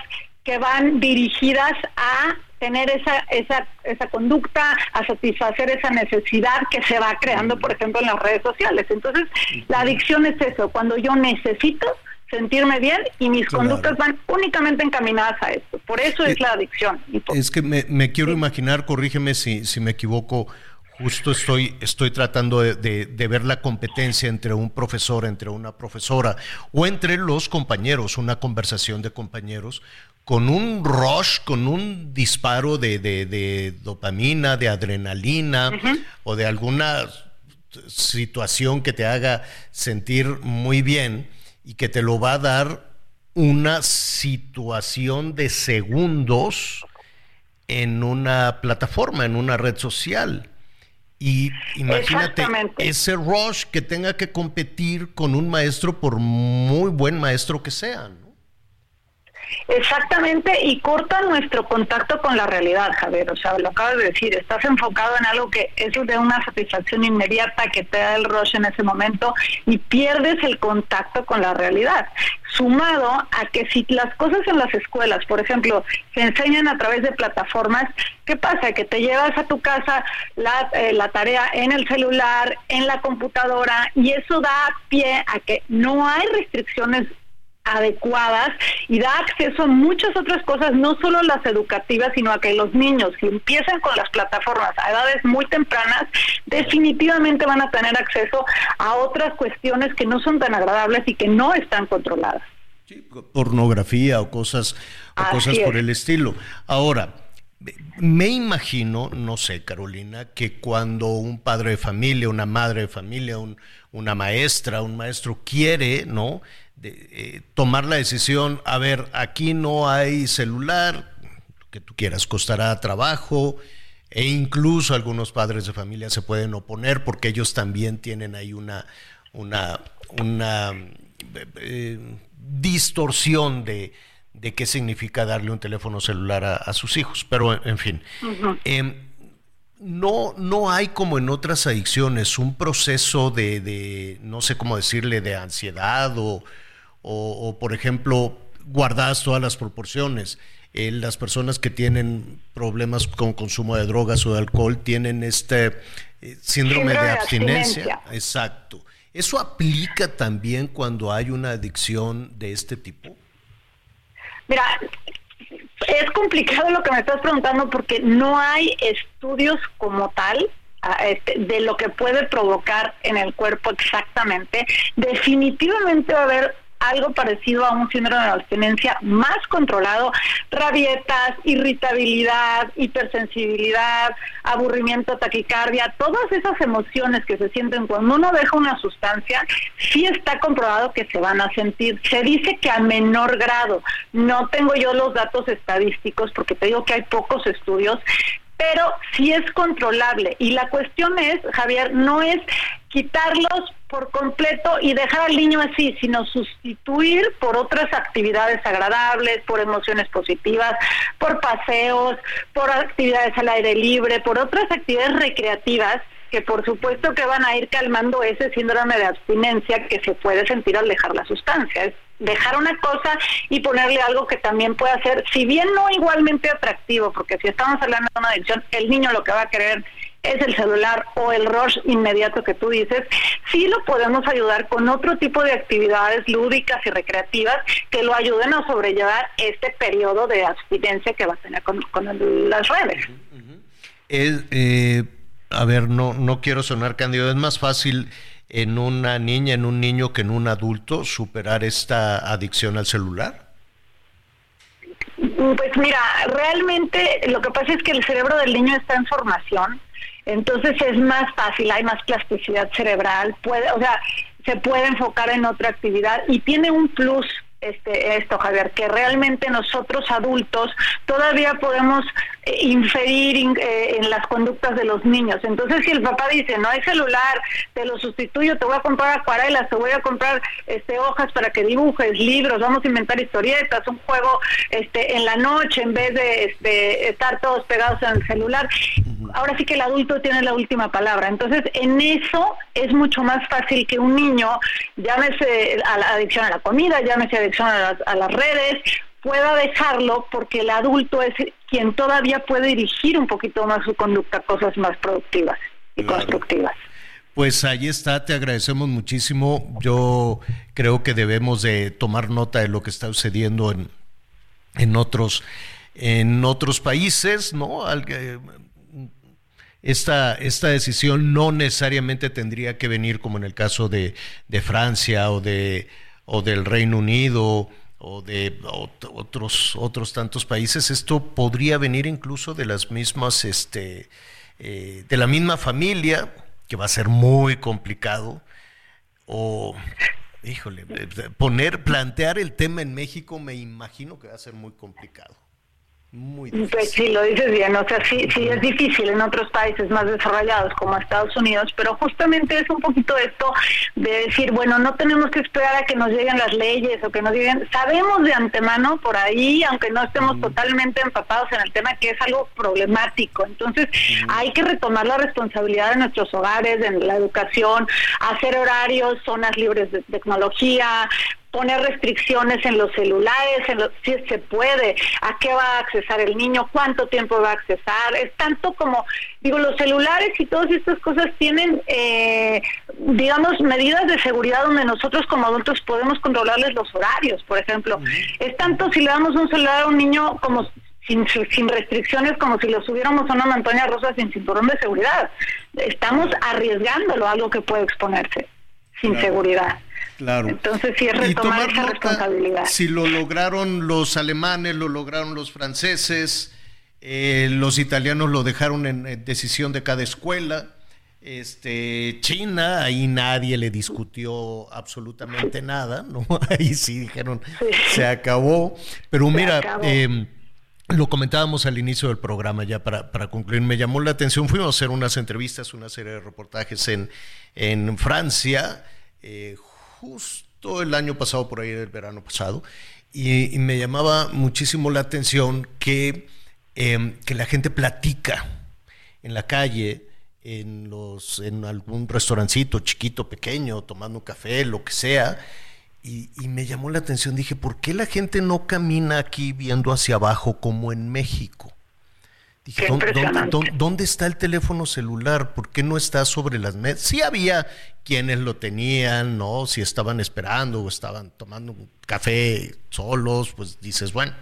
que van dirigidas a tener esa, esa, esa conducta, a satisfacer esa necesidad que se va creando, por ejemplo, en las redes sociales. Entonces, la adicción es eso, cuando yo necesito sentirme bien y mis conductas van únicamente encaminadas a esto. Por eso es eh, la adicción. Es que me, me quiero imaginar, corrígeme si, si me equivoco, justo estoy, estoy tratando de, de, ver la competencia entre un profesor, entre una profesora o entre los compañeros, una conversación de compañeros, con un rush, con un disparo de, de dopamina, de adrenalina o de alguna situación que te haga sentir muy bien y que te lo va a dar una situación de segundos en una plataforma, en una red social. Y imagínate ese rush que tenga que competir con un maestro por muy buen maestro que sea. Exactamente, y corta nuestro contacto con la realidad, Javier. O sea, lo acabas de decir, estás enfocado en algo que es de una satisfacción inmediata que te da el rush en ese momento y pierdes el contacto con la realidad. Sumado a que si las cosas en las escuelas, por ejemplo, se enseñan a través de plataformas, ¿qué pasa? Que te llevas a tu casa la, eh, la tarea en el celular, en la computadora, y eso da pie a que no hay restricciones adecuadas y da acceso a muchas otras cosas, no solo las educativas, sino a que los niños, si empiezan con las plataformas a edades muy tempranas, definitivamente van a tener acceso a otras cuestiones que no son tan agradables y que no están controladas. pornografía o cosas, o cosas por el estilo. Ahora, me imagino, no sé, Carolina, que cuando un padre de familia, una madre de familia, un, una maestra, un maestro quiere, ¿no? De, eh, tomar la decisión, a ver, aquí no hay celular, lo que tú quieras, costará trabajo, e incluso algunos padres de familia se pueden oponer porque ellos también tienen ahí una, una, una eh, distorsión de, de, qué significa darle un teléfono celular a, sus hijos. Pero, en fin. Em, no, no hay como en otras adicciones un proceso de, de, no sé cómo decirle, de ansiedad o, o, por ejemplo, guardadas todas las proporciones. Eh, las personas que tienen problemas con consumo de drogas o de alcohol tienen este eh, síndrome, de, abstinencia. Exacto. ¿Eso aplica también cuando hay una adicción de este tipo? Mira, es complicado lo que me estás preguntando porque no hay estudios como tal este, de lo que puede provocar en el cuerpo exactamente. Definitivamente va a haber algo parecido a un síndrome de abstinencia más controlado, rabietas, irritabilidad, hipersensibilidad, aburrimiento, taquicardia, todas esas emociones que se sienten cuando uno deja una sustancia, sí está comprobado que se van a sentir. Se dice que a menor grado, no tengo yo los datos estadísticos porque te digo que hay pocos estudios, pero sí es controlable. Y la cuestión es, Javier, no es quitarlos por completo y dejar al niño así, sino sustituir por otras actividades agradables, por emociones positivas, por paseos, por actividades al aire libre, por otras actividades recreativas que por supuesto que van a ir calmando ese síndrome de abstinencia que se puede sentir al dejar la sustancia. Es dejar una cosa y ponerle algo que también pueda ser, si bien no igualmente atractivo, porque si estamos hablando de una adicción, el niño lo que va a querer es el celular o el rush inmediato que tú dices, sí lo podemos ayudar con otro tipo de actividades lúdicas y recreativas que lo ayuden a sobrellevar este periodo de abstinencia que va a tener con, las redes. eh, a ver, no, no quiero sonar cándido, es más fácil en una niña, en un niño que en un adulto superar esta adicción al celular? Pues mira, realmente lo que pasa es que el cerebro del niño está en formación, entonces es más fácil, hay más plasticidad cerebral, puede, o sea, se puede enfocar en otra actividad y tiene un plus este, esto, Javier, que realmente nosotros adultos todavía podemos eh, inferir eh, en las conductas de los niños. Entonces, si el papá dice, no hay celular, te lo sustituyo, te voy a comprar acuarelas, te voy a comprar este, hojas para que dibujes, libros, vamos a inventar historietas, un juego este, en la noche en vez de este, estar todos pegados en el celular. Ahora sí que el adulto tiene la última palabra. Entonces, en eso es mucho más fácil que un niño, llámese a la adicción a la comida, llámese a a las, redes, pueda dejarlo porque el adulto es quien todavía puede dirigir un poquito más su conducta a cosas más productivas y constructivas. Pues ahí está, te agradecemos muchísimo. Yo creo que debemos de tomar nota de lo que está sucediendo en, en otros en otros países, ¿no? Esta, esta decisión no necesariamente tendría que venir como en el caso de, de Francia o de o del Reino Unido o de otros, otros tantos países, esto podría venir incluso de las mismas, este, eh, de la misma familia que va a ser muy complicado, o, híjole, poner, plantear el tema en México me imagino que va a ser muy complicado. Muy Pues sí, lo dices bien, o sea, sí, sí es difícil en otros países más desarrollados como Estados Unidos, pero justamente es un poquito esto de decir, bueno, no tenemos que esperar a que nos lleguen las leyes o que nos lleguen, sabemos de antemano por ahí, aunque no estemos totalmente empapados en el tema, que es algo problemático, entonces hay que retomar la responsabilidad de nuestros hogares, de la educación, hacer horarios, zonas libres de tecnología, poner restricciones en los celulares, en los, si se puede, a qué va a accesar el niño, cuánto tiempo va a accesar, es tanto como, digo, los celulares y todas estas cosas tienen, eh, digamos, medidas de seguridad donde nosotros como adultos podemos controlarles los horarios, por ejemplo. Es tanto si le damos un celular a un niño como sin, sin restricciones como si lo subiéramos a una montaña rosa sin cinturón de seguridad. Estamos arriesgándolo a algo que puede exponerse sin seguridad. Claro. Entonces sí es retomar esa responsabilidad. Si lo lograron los alemanes, lo lograron los franceses, eh, los italianos lo dejaron en, decisión de cada escuela. Este, China, ahí nadie le discutió absolutamente nada, [laughs] ¿no? Ahí sí dijeron, se acabó. Pero mira, em, lo comentábamos al inicio del programa, ya para, para, concluir, me llamó la atención, fuimos a hacer unas entrevistas, una serie de reportajes en, en Francia, eh, justo el año pasado, por ahí el verano pasado, y, me llamaba muchísimo la atención que, em, que la gente platica en la calle, en, los, en algún restaurancito chiquito, pequeño, tomando un café, lo que sea, y, y, me llamó la atención, dije, ¿por qué la gente no camina aquí viendo hacia abajo como en México? Dije, ¿dónde, está el teléfono celular? ¿Por qué no está sobre las mesas? Sí había quienes lo tenían, ¿no? Si estaban esperando o estaban tomando un café solos, pues dices, bueno,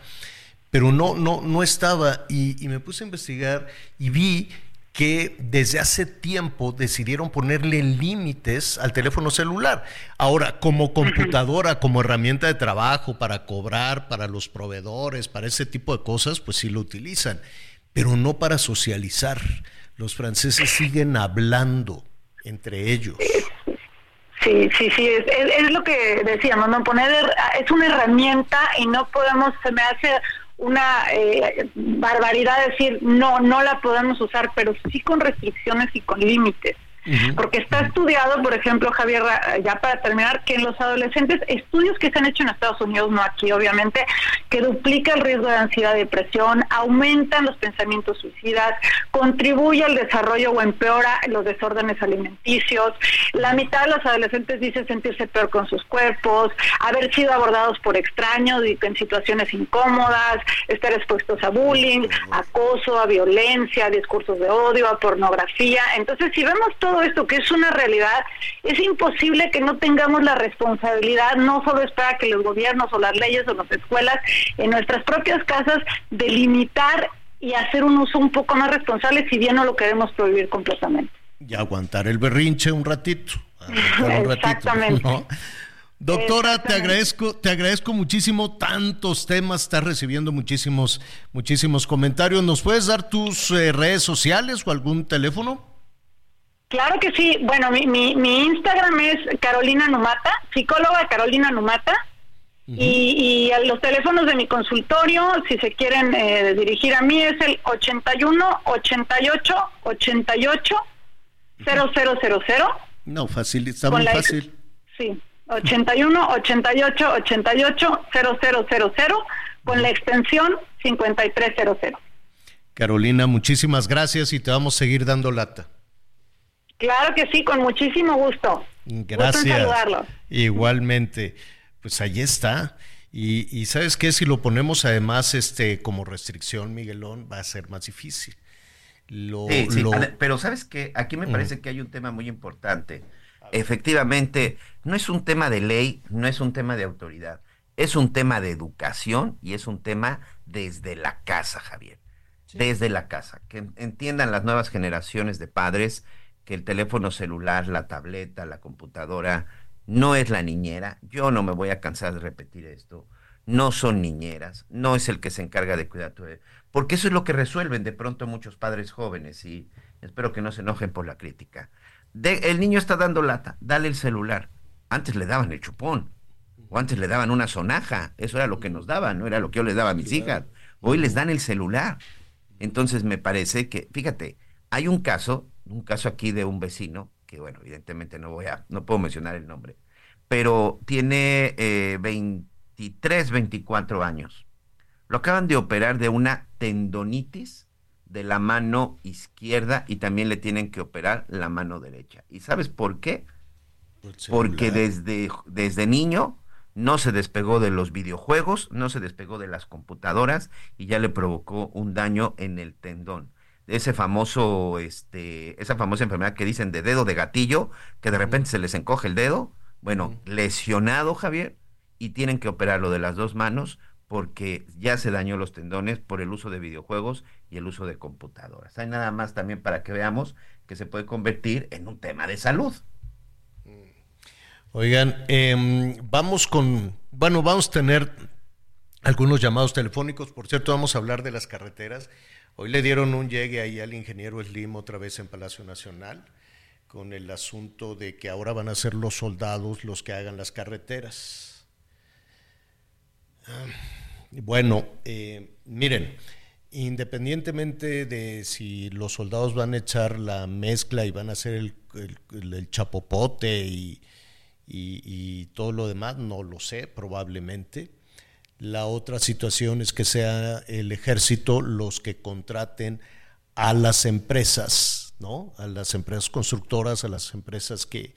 pero no, no, no estaba. Y, y me puse a investigar y vi que desde hace tiempo decidieron ponerle límites al teléfono celular. Ahora, como computadora, como herramienta de trabajo, para cobrar, para los proveedores, para ese tipo de cosas, pues sí lo utilizan pero no para socializar. Los franceses siguen hablando entre ellos. Sí, sí, sí, es, lo que decíamos, no poner es una herramienta y no podemos, se me hace una eh, barbaridad decir no, no la podemos usar, pero sí con restricciones y con límites. Porque está estudiado, por ejemplo, Javier, ya para terminar, que en los adolescentes, estudios que se han hecho en Estados Unidos, no aquí obviamente, que duplica el riesgo de ansiedad y depresión, aumentan los pensamientos suicidas, contribuye al desarrollo o empeora los desórdenes alimenticios. La mitad de los adolescentes dice sentirse peor con sus cuerpos, haber sido abordados por extraños y en situaciones incómodas, estar expuestos a bullying, acoso, a violencia, a discursos de odio, a pornografía. Entonces, si vemos todo esto que es una realidad, es imposible que no tengamos la responsabilidad, no solo es para que los gobiernos o las leyes o las escuelas, en nuestras propias casas, delimitar y hacer un uso un poco más responsable, si bien no lo queremos prohibir completamente. Y aguantar el berrinche un ratito. [laughs] Exactamente. Doctora, te agradezco, te agradezco muchísimo tantos temas, estás recibiendo muchísimos, muchísimos comentarios. ¿Nos puedes dar tus eh, redes sociales o algún teléfono? Claro que sí. Bueno, mi, mi, mi Instagram es Carolina Numata, psicóloga Carolina Numata. y, y, los teléfonos de mi consultorio, si se quieren eh, dirigir a mí, es el 81 88 88 0000. No, fácil, está muy fácil. Sí, 81 88 88 0000 con la extensión 5300. Carolina, muchísimas gracias y te vamos a seguir dando lata. Claro que sí, con muchísimo gusto. Gracias. Igualmente. Pues ahí está. Y, sabes qué, si lo ponemos además este como restricción, Miguelón, va a ser más difícil. sí, sí. Pero sabes que aquí me parece que hay un tema muy importante. Efectivamente, no es un tema de ley, no es un tema de autoridad, es un tema de educación y es un tema desde la casa, Javier. Desde la casa. Que entiendan las nuevas generaciones de padres que el teléfono celular, la tableta, la computadora no es la niñera. Yo no me voy a cansar de repetir esto. No son niñeras, no es el que se encarga de cuidar tu porque eso es lo que resuelven de pronto muchos padres jóvenes y espero que no se enojen por la crítica. el niño está dando lata, dale el celular. Antes le daban el chupón, o antes le daban una sonaja, eso era lo que nos daban, no era lo que yo les daba a mis hijas. Hoy les dan el celular. Entonces me parece que, fíjate, hay un caso, un caso aquí de un vecino, que bueno, evidentemente no voy a, no puedo mencionar el nombre, pero tiene 23, eh, 24 años. Lo acaban de operar de una tendonitis de la mano izquierda y también le tienen que operar la mano derecha. ¿Y sabes por qué? Porque desde, desde niño no se despegó de los videojuegos, no se despegó de las computadoras y ya le provocó un daño en el tendón. Ese famoso, este, esa famosa enfermedad que dicen de dedo de gatillo, que de repente se les encoge el dedo, bueno, lesionado Javier, y tienen que operarlo de las dos manos porque ya se dañó los tendones por el uso de videojuegos y el uso de computadoras. Hay nada más también para que veamos que se puede convertir en un tema de salud. Oigan, em, vamos con, bueno, vamos a tener algunos llamados telefónicos. Por cierto, vamos a hablar de las carreteras. Hoy le dieron un llegue ahí al ingeniero Slim otra vez en Palacio Nacional con el asunto de que ahora van a ser los soldados los que hagan las carreteras. Ah, bueno, eh, miren, independientemente de si los soldados van a echar la mezcla y van a hacer el, chapopote y, y, todo lo demás, no lo sé, probablemente. La otra situación es que sea el ejército los que contraten a las empresas, ¿no? A las empresas constructoras, a las empresas que,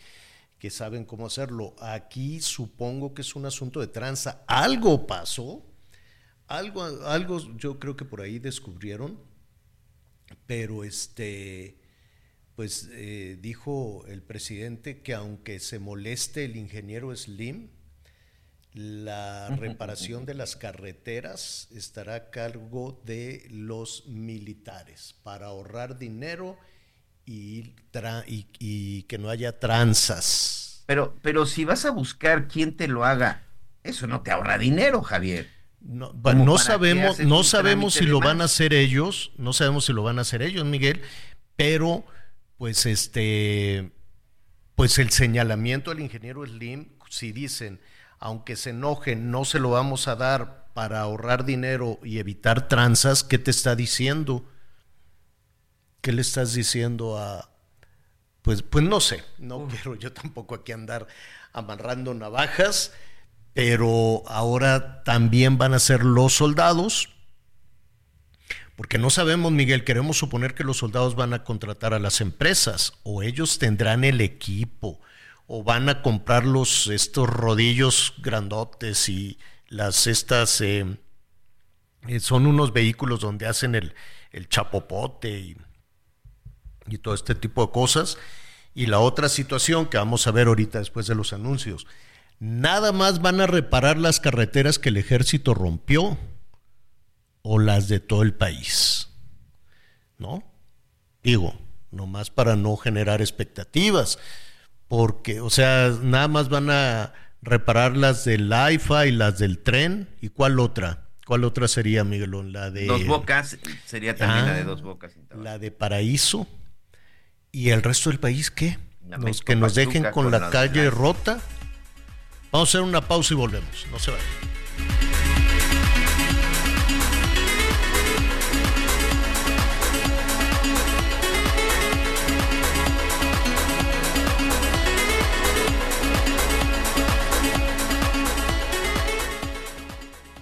que saben cómo hacerlo. Aquí supongo que es un asunto de tranza. Algo pasó, algo, algo yo creo que por ahí descubrieron, pero este, pues eh, dijo el presidente que aunque se moleste el ingeniero Slim, la reparación de las carreteras estará a cargo de los militares para ahorrar dinero y, y, que no haya tranzas. Pero, pero si vas a buscar quién te lo haga, eso no te ahorra dinero, Javier. No, no sabemos, no sabemos si lo van a hacer ellos, no sabemos si lo van a hacer ellos, Miguel, pero pues este, pues el señalamiento al ingeniero Slim, si dicen, aunque se enojen, no se lo vamos a dar para ahorrar dinero y evitar tranzas, ¿qué te está diciendo? ¿Qué le estás diciendo a... Pues, pues no sé, no quiero yo tampoco aquí andar amarrando navajas, pero ahora también van a ser los soldados, porque no sabemos, Miguel, queremos suponer que los soldados van a contratar a las empresas o ellos tendrán el equipo o van a comprar los, estos rodillos grandotes y las estas eh, eh, son unos vehículos donde hacen el, chapopote y, y, todo este tipo de cosas. Y la otra situación que vamos a ver ahorita después de los anuncios, nada más van a reparar las carreteras que el ejército rompió o las de todo el país. ¿No? Digo, nomás para no generar expectativas porque, o sea, nada más van a reparar las del AIFA y las del tren. ¿Y cuál otra? ¿Cuál otra sería, Miguelón? La de... Dos Bocas, sería también la de ah, Dos Bocas. La de Paraíso. ¿Y el resto del país qué? Los que nos dejen con, la calle rota. Vamos a hacer una pausa y volvemos. No se vayan.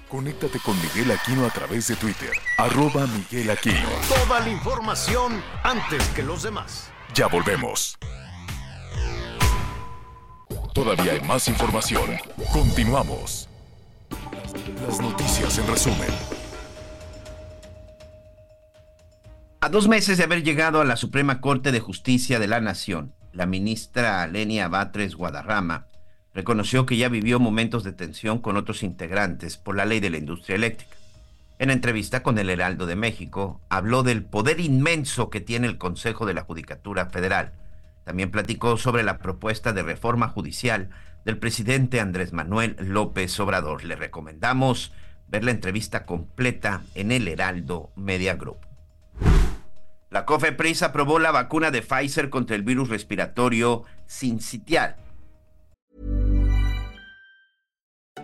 Conéctate con Miguel Aquino a través de Twitter, arroba Miguel Aquino. Toda la información antes que los demás. Ya volvemos. Todavía hay más información. Continuamos. Las noticias en resumen. A dos meses de haber llegado a la Suprema Corte de Justicia de la Nación, la ministra Lenia Batres Guadarrama reconoció que ya vivió momentos de tensión con otros integrantes por la ley de la industria eléctrica. En entrevista con el Heraldo de México, habló del poder inmenso que tiene el Consejo de la Judicatura Federal. También platicó sobre la propuesta de reforma judicial del presidente Andrés Manuel López Obrador. Le recomendamos ver la entrevista completa en el Heraldo Media Group. La COFEPRIS aprobó la vacuna de Pfizer contra el virus respiratorio sincitial.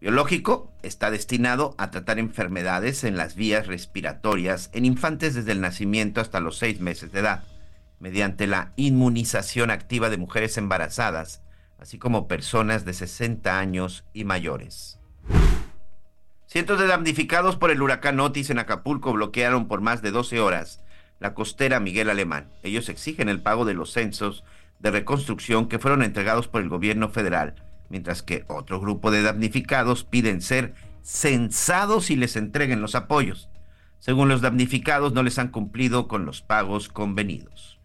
Biológico está destinado a tratar enfermedades en las vías respiratorias en infantes desde el nacimiento hasta los seis meses de edad, mediante la inmunización activa de mujeres embarazadas, así como personas de 60 años y mayores. Cientos de damnificados por el huracán Otis en Acapulco bloquearon por más de 12 horas la costera Miguel Alemán. Ellos exigen el pago de los censos de reconstrucción que fueron entregados por el gobierno federal, mientras que otro grupo de damnificados piden ser censados y les entreguen los apoyos. Según los damnificados, no les han cumplido con los pagos convenidos.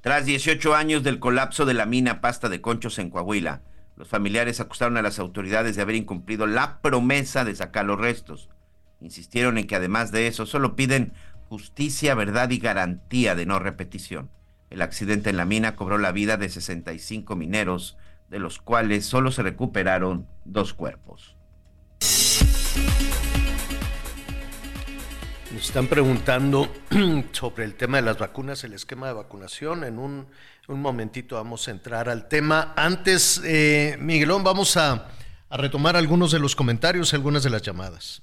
Tras 18 años del colapso de la mina Pasta de Conchos en Coahuila, los familiares acusaron a las autoridades de haber incumplido la promesa de sacar los restos. Insistieron en que además de eso solo piden justicia, verdad y garantía de no repetición. El accidente en la mina cobró la vida de 65 mineros, de los cuales solo se recuperaron dos cuerpos. Nos están preguntando [clears throat] sobre el tema de las vacunas, el esquema de vacunación. En un, un momentito vamos a entrar al tema. Antes, eh, Miguelón, vamos a, a retomar algunos de los comentarios, algunas de las llamadas.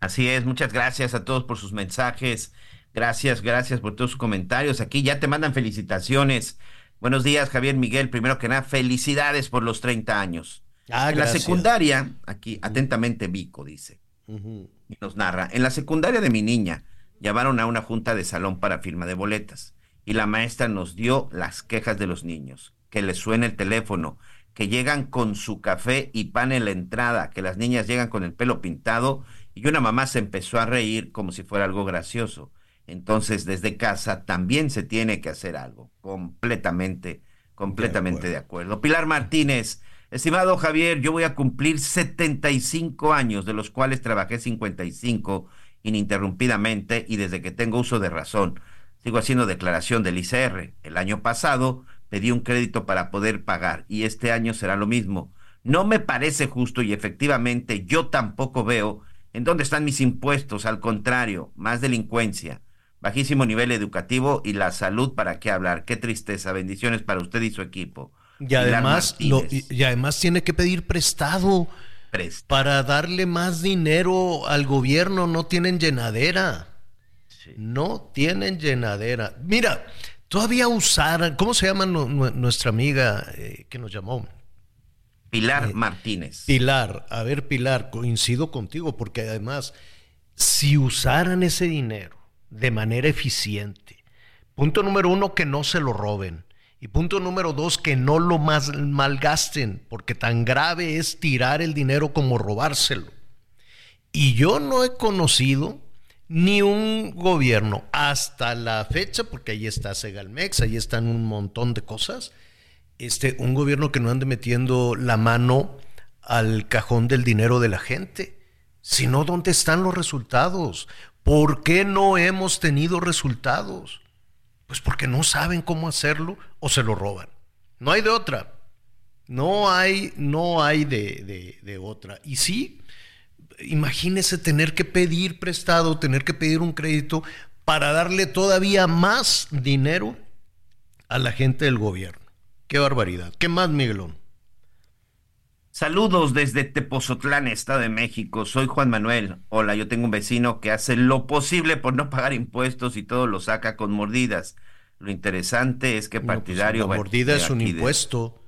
Así es, muchas gracias a todos por sus mensajes. Gracias, gracias por todos sus comentarios. Aquí ya te mandan felicitaciones. Buenos días, Javier Miguel. Primero que nada, felicidades por los 30 años. Ah, en la secundaria, aquí atentamente Vico dice, y nos narra, en la secundaria de mi niña llamaron a una junta de salón para firma de boletas. Y la maestra nos dio las quejas de los niños, que les suene el teléfono, que llegan con su café y pan en la entrada, que las niñas llegan con el pelo pintado. Y una mamá se empezó a reír como si fuera algo gracioso. Entonces, desde casa también se tiene que hacer algo. Completamente, completamente de acuerdo. Pilar Martínez, estimado Javier, yo voy a cumplir 75 años, de los cuales trabajé 55 ininterrumpidamente y desde que tengo uso de razón. Sigo haciendo declaración del ICR. El año pasado pedí un crédito para poder pagar y este año será lo mismo. No me parece justo y efectivamente yo tampoco veo en dónde están mis impuestos. Al contrario, más delincuencia bajísimo nivel educativo y la salud, ¿para qué hablar? Qué tristeza, bendiciones para usted y su equipo. Y además, lo, y, además tiene que pedir prestado Presta. para darle más dinero al gobierno, no tienen llenadera. Sí. No tienen llenadera. Mira, todavía usar, ¿cómo se llama no, no, nuestra amiga eh, que nos llamó? Pilar eh, Martínez. Pilar, a ver Pilar, coincido contigo porque además, si usaran ese dinero, de manera eficiente. Punto número uno, que no se lo roben. Y punto número dos, que no lo malgasten, porque tan grave es tirar el dinero como robárselo. Y yo no he conocido ni un gobierno hasta la fecha, porque ahí está Segalmex, ahí están un montón de cosas, este, un gobierno que no ande metiendo la mano al cajón del dinero de la gente, sino dónde están los resultados. ¿Por qué no hemos tenido resultados? Pues porque no saben cómo hacerlo o se lo roban. No hay de otra. No hay, no hay de, de, de otra. Y sí, imagínese tener que pedir prestado, tener que pedir un crédito para darle todavía más dinero a la gente del gobierno. Qué barbaridad. ¿Qué más, Miguelón? Saludos desde Tepozotlán, Estado de México. Soy Juan Manuel. Hola, yo tengo un vecino que hace lo posible por no pagar impuestos y todo lo saca con mordidas. Lo interesante es que partidario. No, pues la mordida es un impuesto.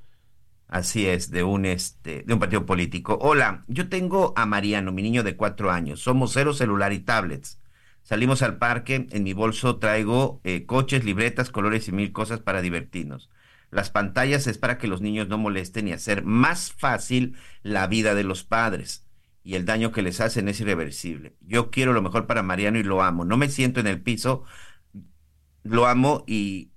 De, así es, de un este, de un partido político. Hola, yo tengo a Mariano, mi niño de cuatro años. Somos cero celular y tablets. Salimos al parque, en mi bolso traigo eh, coches, libretas, colores y mil cosas para divertirnos. Las pantallas es para que los niños no molesten y hacer más fácil la vida de los padres. y el daño que les hacen es irreversible. Yo quiero lo mejor para Mariano y lo amo. No me siento en el piso, lo amo y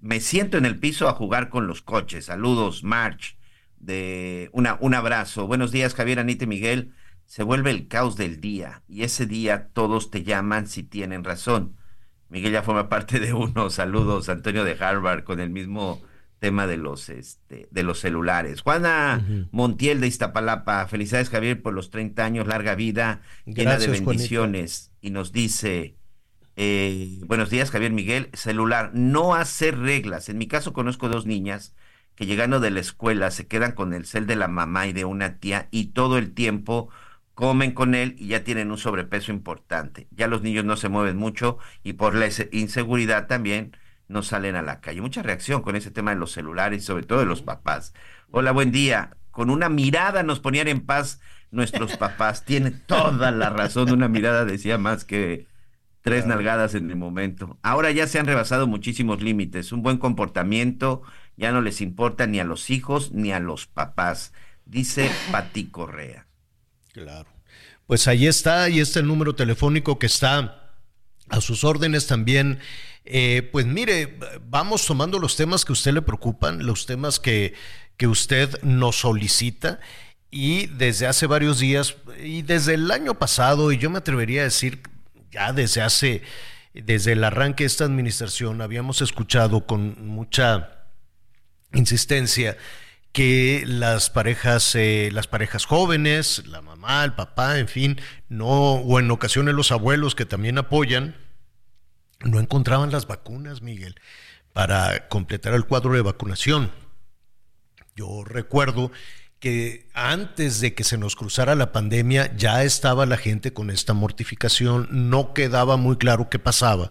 me siento en el piso a jugar con los coches. Saludos, March. De una, un abrazo. Buenos días, Javier, Anita y Miguel. Se vuelve el caos del día y ese día todos te llaman si tienen razón. Miguel ya forma parte de uno. Saludos, Antonio de Harvard, con el mismo tema de los este de los celulares. Juana Montiel de Iztapalapa, felicidades Javier por los 30 años, larga vida, llena de bendiciones. Y nos dice, eh, buenos días Javier Miguel, celular, no hacer reglas. En mi caso conozco dos niñas que llegando de la escuela se quedan con el cel de la mamá y de una tía y todo el tiempo comen con él y ya tienen un sobrepeso importante. Ya los niños no se mueven mucho y por la inseguridad también no salen a la calle. Mucha reacción con ese tema de los celulares y sobre todo de los papás. Hola, buen día. Con una mirada nos ponían en paz nuestros papás. Tiene toda la razón. Una mirada decía más que tres nalgadas en el momento. Ahora ya se han rebasado muchísimos límites. Un buen comportamiento ya no les importa ni a los hijos ni a los papás, dice Pati Correa. Claro. Pues ahí está, ahí está el número telefónico que está a sus órdenes también eh, pues mire, vamos tomando los temas que a usted le preocupan, los temas que, que usted nos solicita y desde hace varios días y desde el año pasado, y yo me atrevería a decir ya desde hace, desde el arranque de esta administración, habíamos escuchado con mucha insistencia que las parejas, eh, las parejas jóvenes, la mamá, el papá, en fin, no, o en ocasiones los abuelos que también apoyan, no encontraban las vacunas, Miguel, para completar el cuadro de vacunación. Yo recuerdo que antes de que se nos cruzara la pandemia ya estaba la gente con esta mortificación, no quedaba muy claro qué pasaba,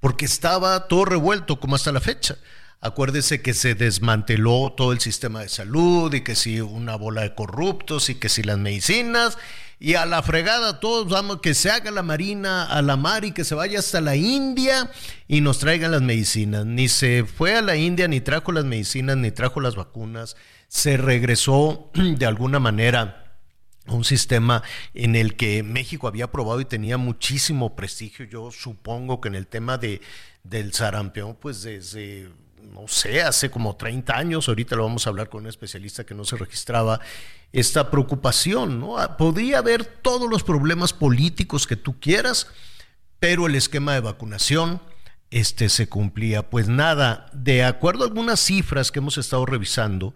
porque estaba todo revuelto como hasta la fecha. Acuérdese que se desmanteló todo el sistema de salud y que si una bola de corruptos y que si las medicinas y a la fregada todos vamos, que se haga la marina a la mar y que se vaya hasta la India y nos traigan las medicinas. Ni se fue a la India, ni trajo las medicinas, ni trajo las vacunas. Se regresó [clears throat] de alguna manera un sistema en el que México había probado y tenía muchísimo prestigio. Yo supongo que en el tema de, del sarampión, pues desde no sé, hace como 30 años, ahorita lo vamos a hablar con un especialista que no se registraba, esta preocupación, ¿no? Ah, podría haber todos los problemas políticos que tú quieras, pero el esquema de vacunación este, se cumplía. Pues nada, de acuerdo a algunas cifras que hemos estado revisando,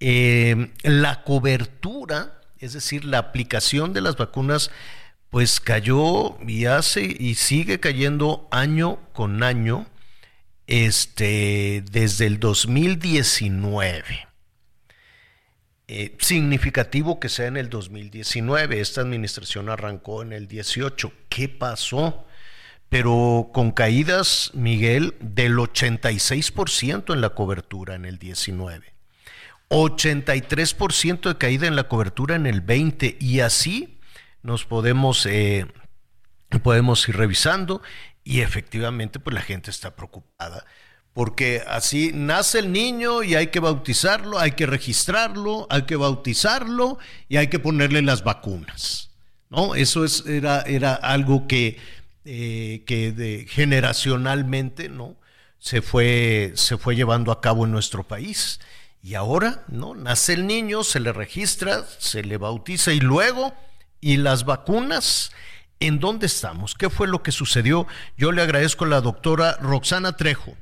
eh, la cobertura, es decir, la aplicación de las vacunas, pues cayó y hace y sigue cayendo año con año este, desde el 2019. Eh, significativo que sea en el 2019. Esta administración arrancó en el 18. ¿Qué pasó? Pero con caídas, Miguel, del 86% en la cobertura en el 19. 83% de caída en la cobertura en el 20 y así nos podemos, eh, podemos ir revisando y efectivamente, pues la gente está preocupada, porque así nace el niño y hay que bautizarlo, hay que registrarlo, hay que bautizarlo y hay que ponerle las vacunas. ¿no? Eso es, era, era algo que, eh, que generacionalmente ¿no? se, fue, se fue llevando a cabo en nuestro país. Y ahora, ¿no? Nace el niño, se le registra, se le bautiza y luego, y las vacunas en dónde estamos, qué fue lo que sucedió. Yo le agradezco a la doctora Roxana Trejo,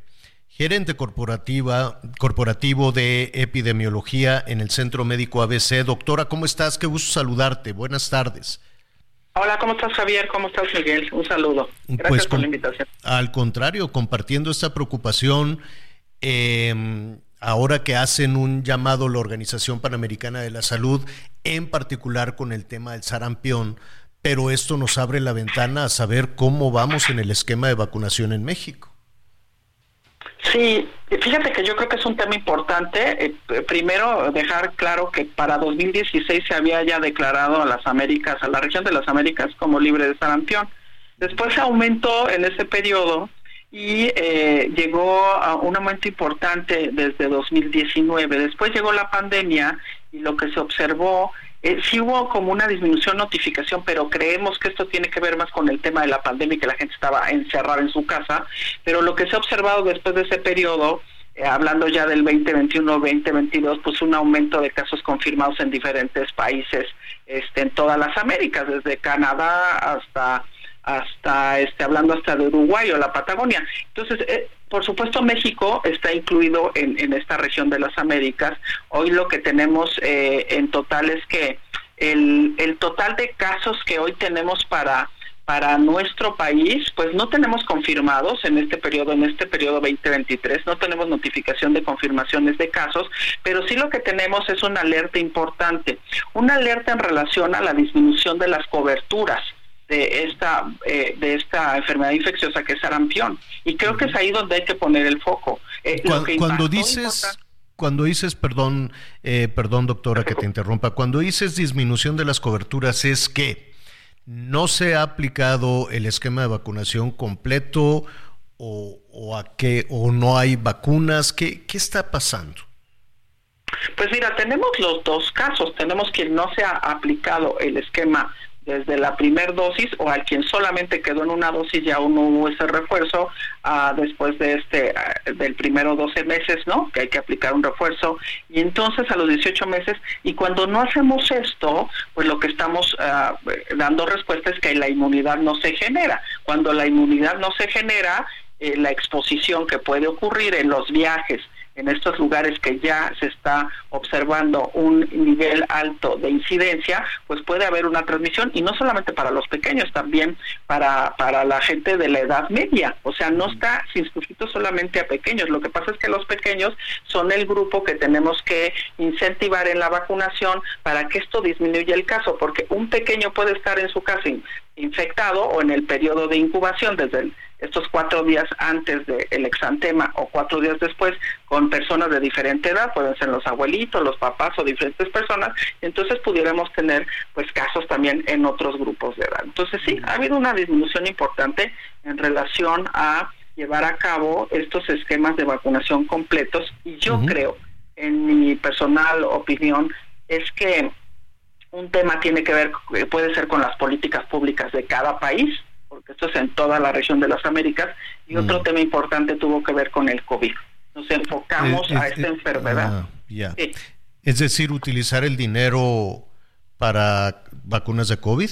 gerente corporativa, corporativo de epidemiología en el Centro Médico ABC. Doctora, ¿cómo estás? Qué gusto saludarte. Buenas tardes. Hola, ¿cómo estás Javier? ¿Cómo estás Miguel? Un saludo. Gracias pues por la invitación. Al contrario, compartiendo esta preocupación, em, ahora que hacen un llamado la Organización Panamericana de la Salud, en particular con el tema del sarampión, pero esto nos abre la ventana a saber cómo vamos en el esquema de vacunación en México. Sí, fíjate que yo creo que es un tema importante. Eh, primero, dejar claro que para 2016 se había ya declarado a las Américas, a la región de las Américas como libre de sarampión. Después se aumentó en ese periodo y eh, llegó a un aumento importante desde 2019. Después llegó la pandemia y lo que se observó eh, sí hubo como una disminución notificación, pero creemos que esto tiene que ver más con el tema de la pandemia y que la gente estaba encerrada en su casa. Pero lo que se ha observado después de ese periodo eh, hablando ya del 2021-2022, pues un aumento de casos confirmados en diferentes países este, en todas las Américas, desde Canadá hasta hasta este hablando hasta de Uruguay o la Patagonia. Entonces, eh, por supuesto, México está incluido en, esta región de las Américas. Hoy lo que tenemos eh, en total es que el, el total de casos que hoy tenemos para para nuestro país, pues no tenemos confirmados en este periodo, en este periodo 2023, no tenemos notificación de confirmaciones de casos, pero sí lo que tenemos es una alerta importante, una alerta en relación a la disminución de las coberturas de esta eh, de esta enfermedad infecciosa que es sarampión y creo que es ahí donde hay que poner el foco. Eh, cuando, cuando dices cuando dices, perdón, eh, perdón doctora que te interrumpa, cuando dices disminución de las coberturas es que no se ha aplicado el esquema de vacunación completo o, a qué o no hay vacunas, ¿qué, qué está pasando? Pues mira, tenemos los dos casos. Tenemos quien no se ha aplicado el esquema desde la primer dosis o al quien solamente quedó en una dosis ya no hubo ese refuerzo ah, después de este ah, del primero 12 meses, ¿no? Que hay que aplicar un refuerzo y entonces a los 18 meses y cuando no hacemos esto, pues lo que estamos ah, dando respuesta es que la inmunidad no se genera. Cuando la inmunidad no se genera, eh, la exposición que puede ocurrir en los viajes en estos lugares que ya se está observando un nivel alto de incidencia, pues puede haber una transmisión y no solamente para los pequeños, también para, para la gente de la edad media. O sea, no está circunscrito solamente a pequeños. Lo que pasa es que los pequeños son el grupo que tenemos que incentivar en la vacunación para que esto disminuya el caso, porque un pequeño puede estar en su casa infectado o en el periodo de incubación desde estos cuatro días antes del exantema o cuatro días después con personas de diferente edad, pueden ser los abuelitos, los papás o diferentes personas, entonces pudiéramos tener pues casos también en otros grupos de edad. Entonces sí, ha habido una disminución importante en relación a llevar a cabo estos esquemas de vacunación completos y yo creo, en mi personal opinión, es que un tema tiene que ver, puede ser con las políticas públicas de cada país, porque esto es en toda la región de las Américas, y otro mm. tema importante tuvo que ver con el COVID. Nos enfocamos a esta enfermedad. Ah, es decir, utilizar el dinero para vacunas de COVID.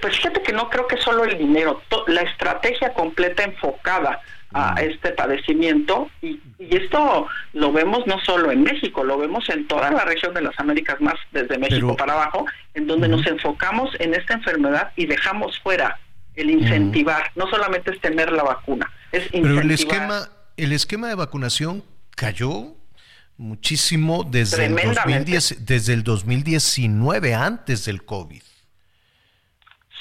Pues fíjate que no creo que solo el dinero, la estrategia completa enfocada a este padecimiento y, esto lo vemos no solo en México, lo vemos en toda la región de las Américas más desde México para abajo, en donde nos enfocamos en esta enfermedad y dejamos fuera el incentivar, no solamente es tener la vacuna, es incentivar. Pero el esquema, el esquema de vacunación cayó muchísimo desde el, 2010, desde el 2019 antes del COVID.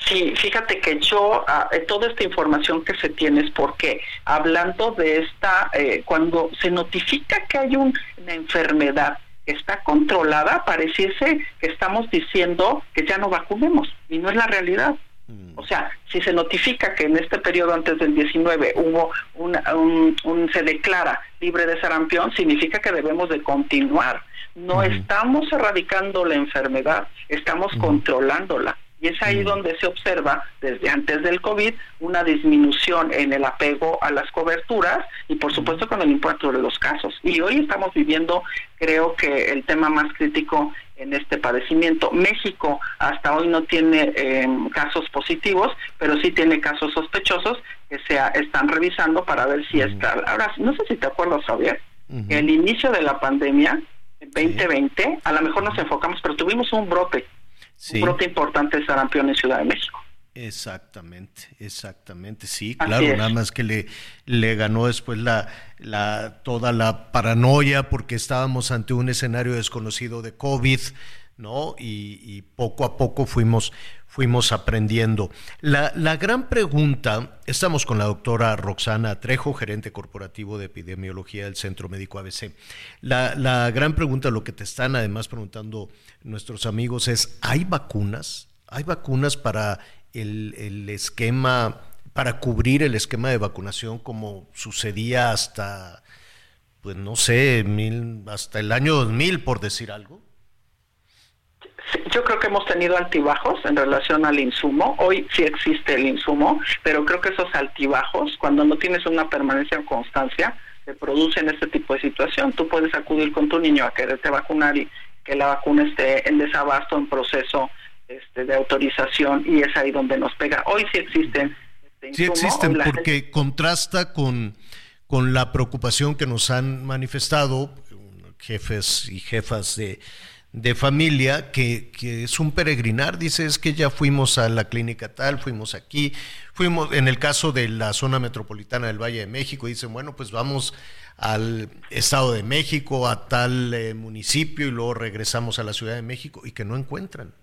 Sí, fíjate que yo, ah, eh, toda esta información que se tiene es porque hablando de esta, eh, cuando se notifica que hay una enfermedad que está controlada, pareciese que estamos diciendo que ya no vacunemos y no es la realidad. Mm. O sea, si se notifica que en este periodo antes del 19 hubo un, se declara libre de sarampión, significa que debemos de continuar. No estamos erradicando la enfermedad, estamos controlándola. Y es ahí mm. donde se observa, desde antes del COVID, una disminución en el apego a las coberturas y por supuesto con el impacto de los casos. Y hoy estamos viviendo, creo que el tema más crítico en este padecimiento. México hasta hoy no tiene em, casos positivos, pero sí tiene casos sospechosos que se están revisando para ver si está. Ahora, no sé si te acuerdas, Javier, el inicio de la pandemia, 2020, a lo mejor nos enfocamos, pero tuvimos un brote un brote importante de sarampión en Ciudad de México. Exactamente, exactamente, sí, claro, nada más que le, le ganó después la, la, toda la paranoia porque estábamos ante un escenario desconocido de COVID, ¿no? Y, poco a poco fuimos, fuimos aprendiendo. La, la, gran pregunta, estamos con la doctora Roxana Trejo, gerente corporativo de epidemiología del Centro Médico ABC. La, la gran pregunta, lo que te están además preguntando nuestros amigos es, ¿hay vacunas? ¿Hay vacunas para el, el esquema, para cubrir el esquema de vacunación como sucedía hasta, pues no sé, mil, hasta el año 2000, por decir algo? Yo creo que hemos tenido altibajos en relación al insumo. Hoy sí existe el insumo, pero creo que esos altibajos, cuando no tienes una permanencia o constancia, se producen este tipo de situación. Tú puedes acudir con tu niño a quererte vacunar y que la vacuna esté en desabasto, en proceso este, de autorización, y es ahí donde nos pega. Hoy sí existen. Este, sí existen, porque contrasta con, con la preocupación que nos han manifestado jefes y jefas de de familia que, que, es un peregrinar, dice, es que ya fuimos a la clínica tal, fuimos aquí, fuimos en el caso de la zona metropolitana del Valle de México, dicen, bueno, pues vamos al Estado de México, a tal eh, municipio y luego regresamos a la Ciudad de México y que no encuentran.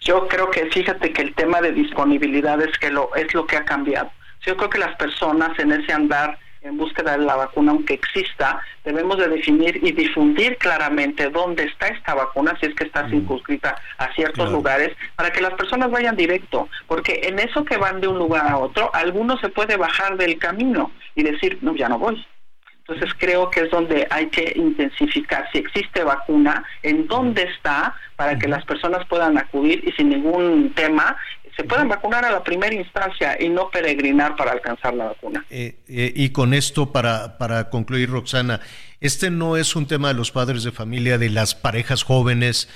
Yo creo que fíjate que el tema de disponibilidad es que lo es lo que ha cambiado. Yo creo que las personas en ese andar en búsqueda de la vacuna, aunque exista, debemos de definir y difundir claramente dónde está esta vacuna, si es que está circunscrita a ciertos lugares, para que las personas vayan directo, porque en eso que van de un lugar a otro, alguno se puede bajar del camino y decir, no, ya no voy. Entonces creo que es donde hay que intensificar si existe vacuna, en dónde está, para que las personas puedan acudir y sin ningún tema se puedan vacunar a la primera instancia y no peregrinar para alcanzar la vacuna. Eh, eh, y con esto, para, para concluir, Roxana, este no es un tema de los padres de familia, de las parejas jóvenes.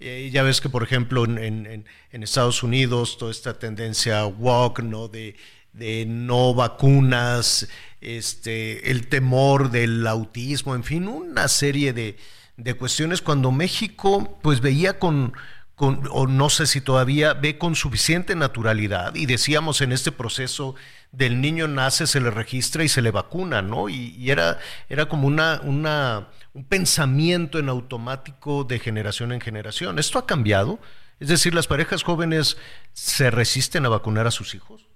Eh, ya ves que, por ejemplo, en, en, en, Estados Unidos, toda esta tendencia walk, ¿no? De, de no vacunas, este, el temor del autismo, en fin, una serie de, de cuestiones cuando México pues veía con o no sé si todavía ve con suficiente naturalidad. Y decíamos en este proceso del niño nace, se le registra y se le vacuna, ¿no? Y, era, era como una, una, un pensamiento en automático de generación en generación. ¿Esto ha cambiado? Es decir, ¿las parejas jóvenes se resisten a vacunar a sus hijos?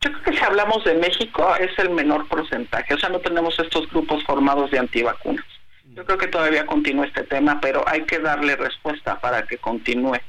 Yo creo que si hablamos de México es el menor porcentaje, o sea, no tenemos estos grupos formados de antivacunas. Yo creo que todavía continúa este tema, pero hay que darle respuesta para que continúe.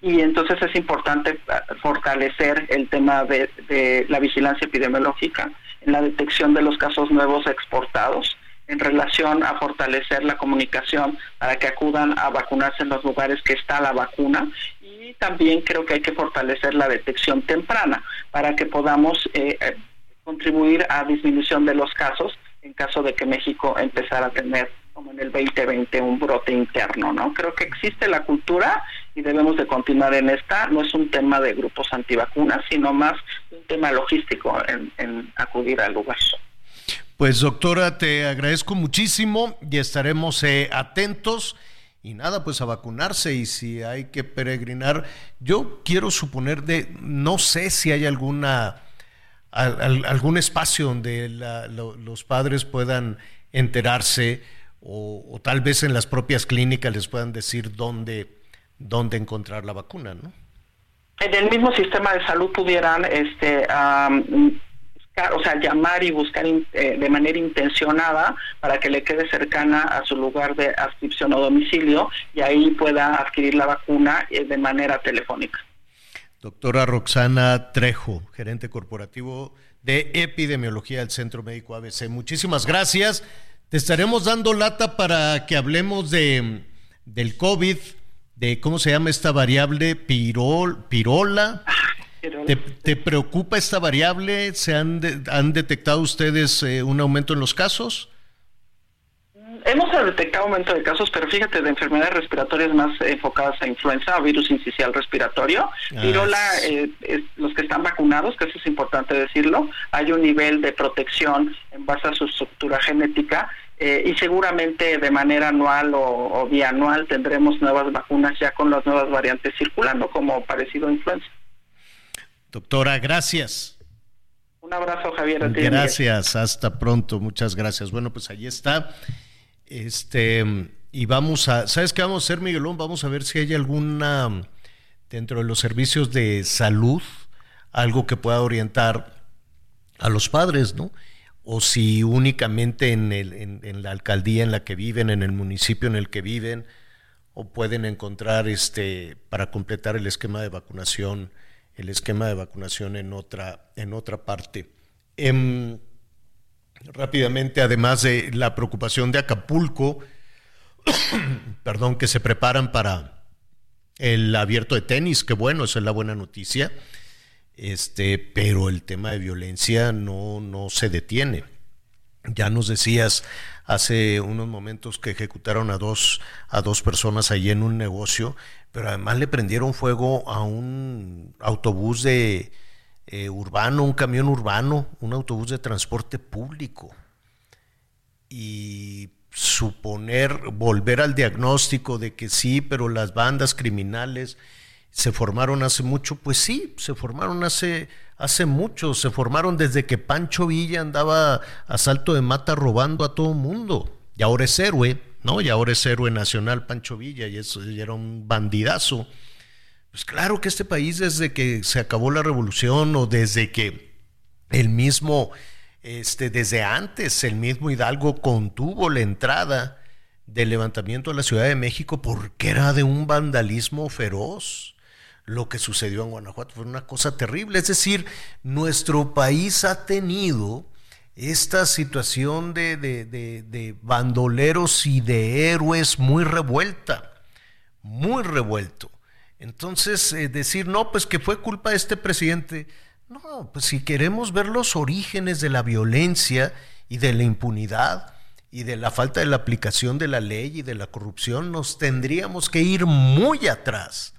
Y, entonces es importante ah, fortalecer el tema de, de, la vigilancia epidemiológica en la detección de los casos nuevos exportados en relación a fortalecer la comunicación para que acudan a vacunarse en los lugares que está la vacuna y también creo que hay que fortalecer la detección temprana para que podamos eh, eh, contribuir a disminución de los casos en caso de que México empezara a tener como en el 2020 un brote interno, ¿no? Creo que existe la cultura y debemos de continuar en esta. No es un tema de grupos antivacunas, sino más un tema logístico en, acudir al lugar. Pues doctora, te agradezco muchísimo y estaremos eh, atentos. Y nada, pues a vacunarse y si hay que peregrinar, yo quiero suponer de, no sé si hay alguna, algún espacio donde los padres puedan enterarse o, tal vez en las propias clínicas les puedan decir dónde, dónde encontrar la vacuna, ¿no? En el mismo sistema de salud pudieran este, buscar, o sea, llamar y buscar eh, de manera intencionada para que le quede cercana a su lugar de adscripción o domicilio y ahí pueda adquirir la vacuna eh, de manera telefónica. Doctora Roxana Trejo, gerente corporativo de epidemiología del Centro Médico ABC. Muchísimas gracias. Te estaremos dando lata para que hablemos de, del COVID, de cómo se llama esta variable pirol, pirola. ¿Te, preocupa esta variable? ¿Se han, han detectado ustedes eh, un aumento en los casos? Hemos detectado aumento de casos, pero fíjate, de enfermedades respiratorias más enfocadas a influenza o virus incisional respiratorio. Ah, eh, los que están vacunados, que eso es importante decirlo, hay un nivel de protección en base a su estructura genética eh, y seguramente de manera anual o, bianual tendremos nuevas vacunas ya con las nuevas variantes circulando, como parecido a influenza. Doctora, gracias. Un abrazo, Javier. Gracias, hasta pronto, muchas gracias. Bueno, pues ahí está. Este, y vamos a, ¿sabes qué vamos a hacer, Miguelón? Vamos a ver si hay alguna, dentro de los servicios de salud, algo que pueda orientar a los padres, ¿no? O si únicamente en, el, en, la alcaldía en la que viven, en el municipio en el que viven, o pueden encontrar este para completar el esquema de vacunación, el esquema de vacunación en otra, en otra parte. Em, rápidamente, además de la preocupación de Acapulco, [coughs] perdón, que se preparan para, El abierto de tenis, que bueno, esa es la buena noticia. Este, pero el tema de violencia no, no se detiene. Ya nos decías hace unos momentos que ejecutaron a dos, a dos personas allí en un negocio, pero además le prendieron fuego a un autobús de eh, urbano, un camión urbano, un autobús de transporte público. Y suponer, volver al diagnóstico de que sí, pero las bandas criminales se formaron hace mucho, pues sí, se formaron hace, hace mucho, se formaron desde que Pancho Villa andaba a salto de mata robando a todo mundo. Y ahora es héroe, ¿no? Y ahora es héroe nacional Pancho Villa, y eso y era un bandidazo. Pues claro que este país desde que se acabó la revolución o desde que el mismo este, desde antes el mismo Hidalgo contuvo la entrada del levantamiento a la Ciudad de México porque era de un vandalismo feroz. Lo que sucedió en Guanajuato fue una cosa terrible. Es decir, nuestro país ha tenido esta situación de, de bandoleros y de héroes muy revuelta, muy revuelto. Entonces, eh, decir, no, pues que fue culpa de este presidente, no, pues si queremos ver los orígenes de la violencia y de la impunidad y de la falta de la aplicación de la ley y de la corrupción, nos tendríamos que ir muy atrás,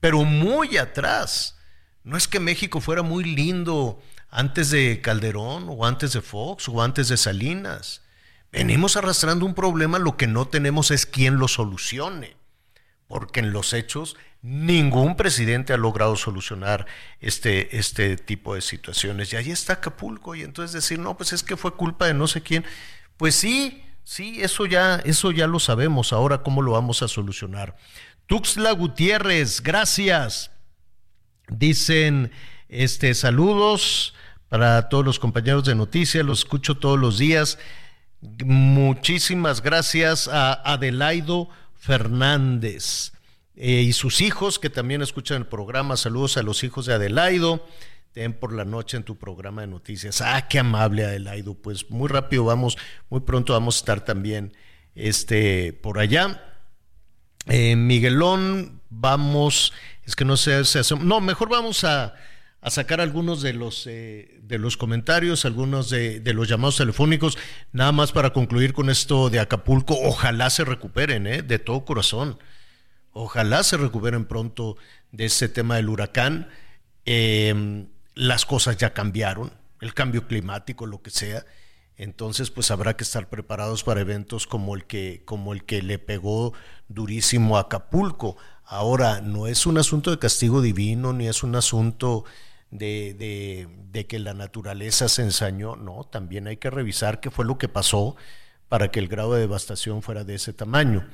pero muy atrás. No es que México fuera muy lindo antes de Calderón o antes de Fox o antes de Salinas. Venimos arrastrando un problema, lo que no tenemos es quien lo solucione, porque en los hechos Ningún presidente ha logrado solucionar este, este tipo de situaciones. Y ahí está Acapulco. Y entonces decir, no, pues es que fue culpa de no sé quién. Pues sí, sí, eso ya, eso ya lo sabemos. Ahora, ¿cómo lo vamos a solucionar? Tuxla Gutiérrez, gracias. Dicen, este, saludos para todos los compañeros de noticias, los escucho todos los días. Muchísimas gracias a Adelaido Fernández. Eh, y sus hijos que también escuchan el programa. Saludos a los hijos de Adelaido. Ten por la noche en tu programa de noticias. Ah, qué amable Adelaido. Pues muy rápido vamos, muy pronto vamos a estar también este, por allá. Eh, Miguelón, vamos, es que no sé, no, mejor vamos a, sacar algunos de los, eh, de los comentarios, algunos de, los llamados telefónicos, nada más para concluir con esto de Acapulco. Ojalá se recuperen, ¿eh? de todo corazón. Ojalá se recuperen pronto de ese tema del huracán. Em, las cosas ya cambiaron, el cambio climático, lo que sea. Entonces, pues habrá que estar preparados para eventos como el que, como el que le pegó durísimo a Acapulco. Ahora, no es un asunto de castigo divino, ni es un asunto de, de, de que la naturaleza se ensañó. No, también hay que revisar qué fue lo que pasó para que el grado de devastación fuera de ese tamaño.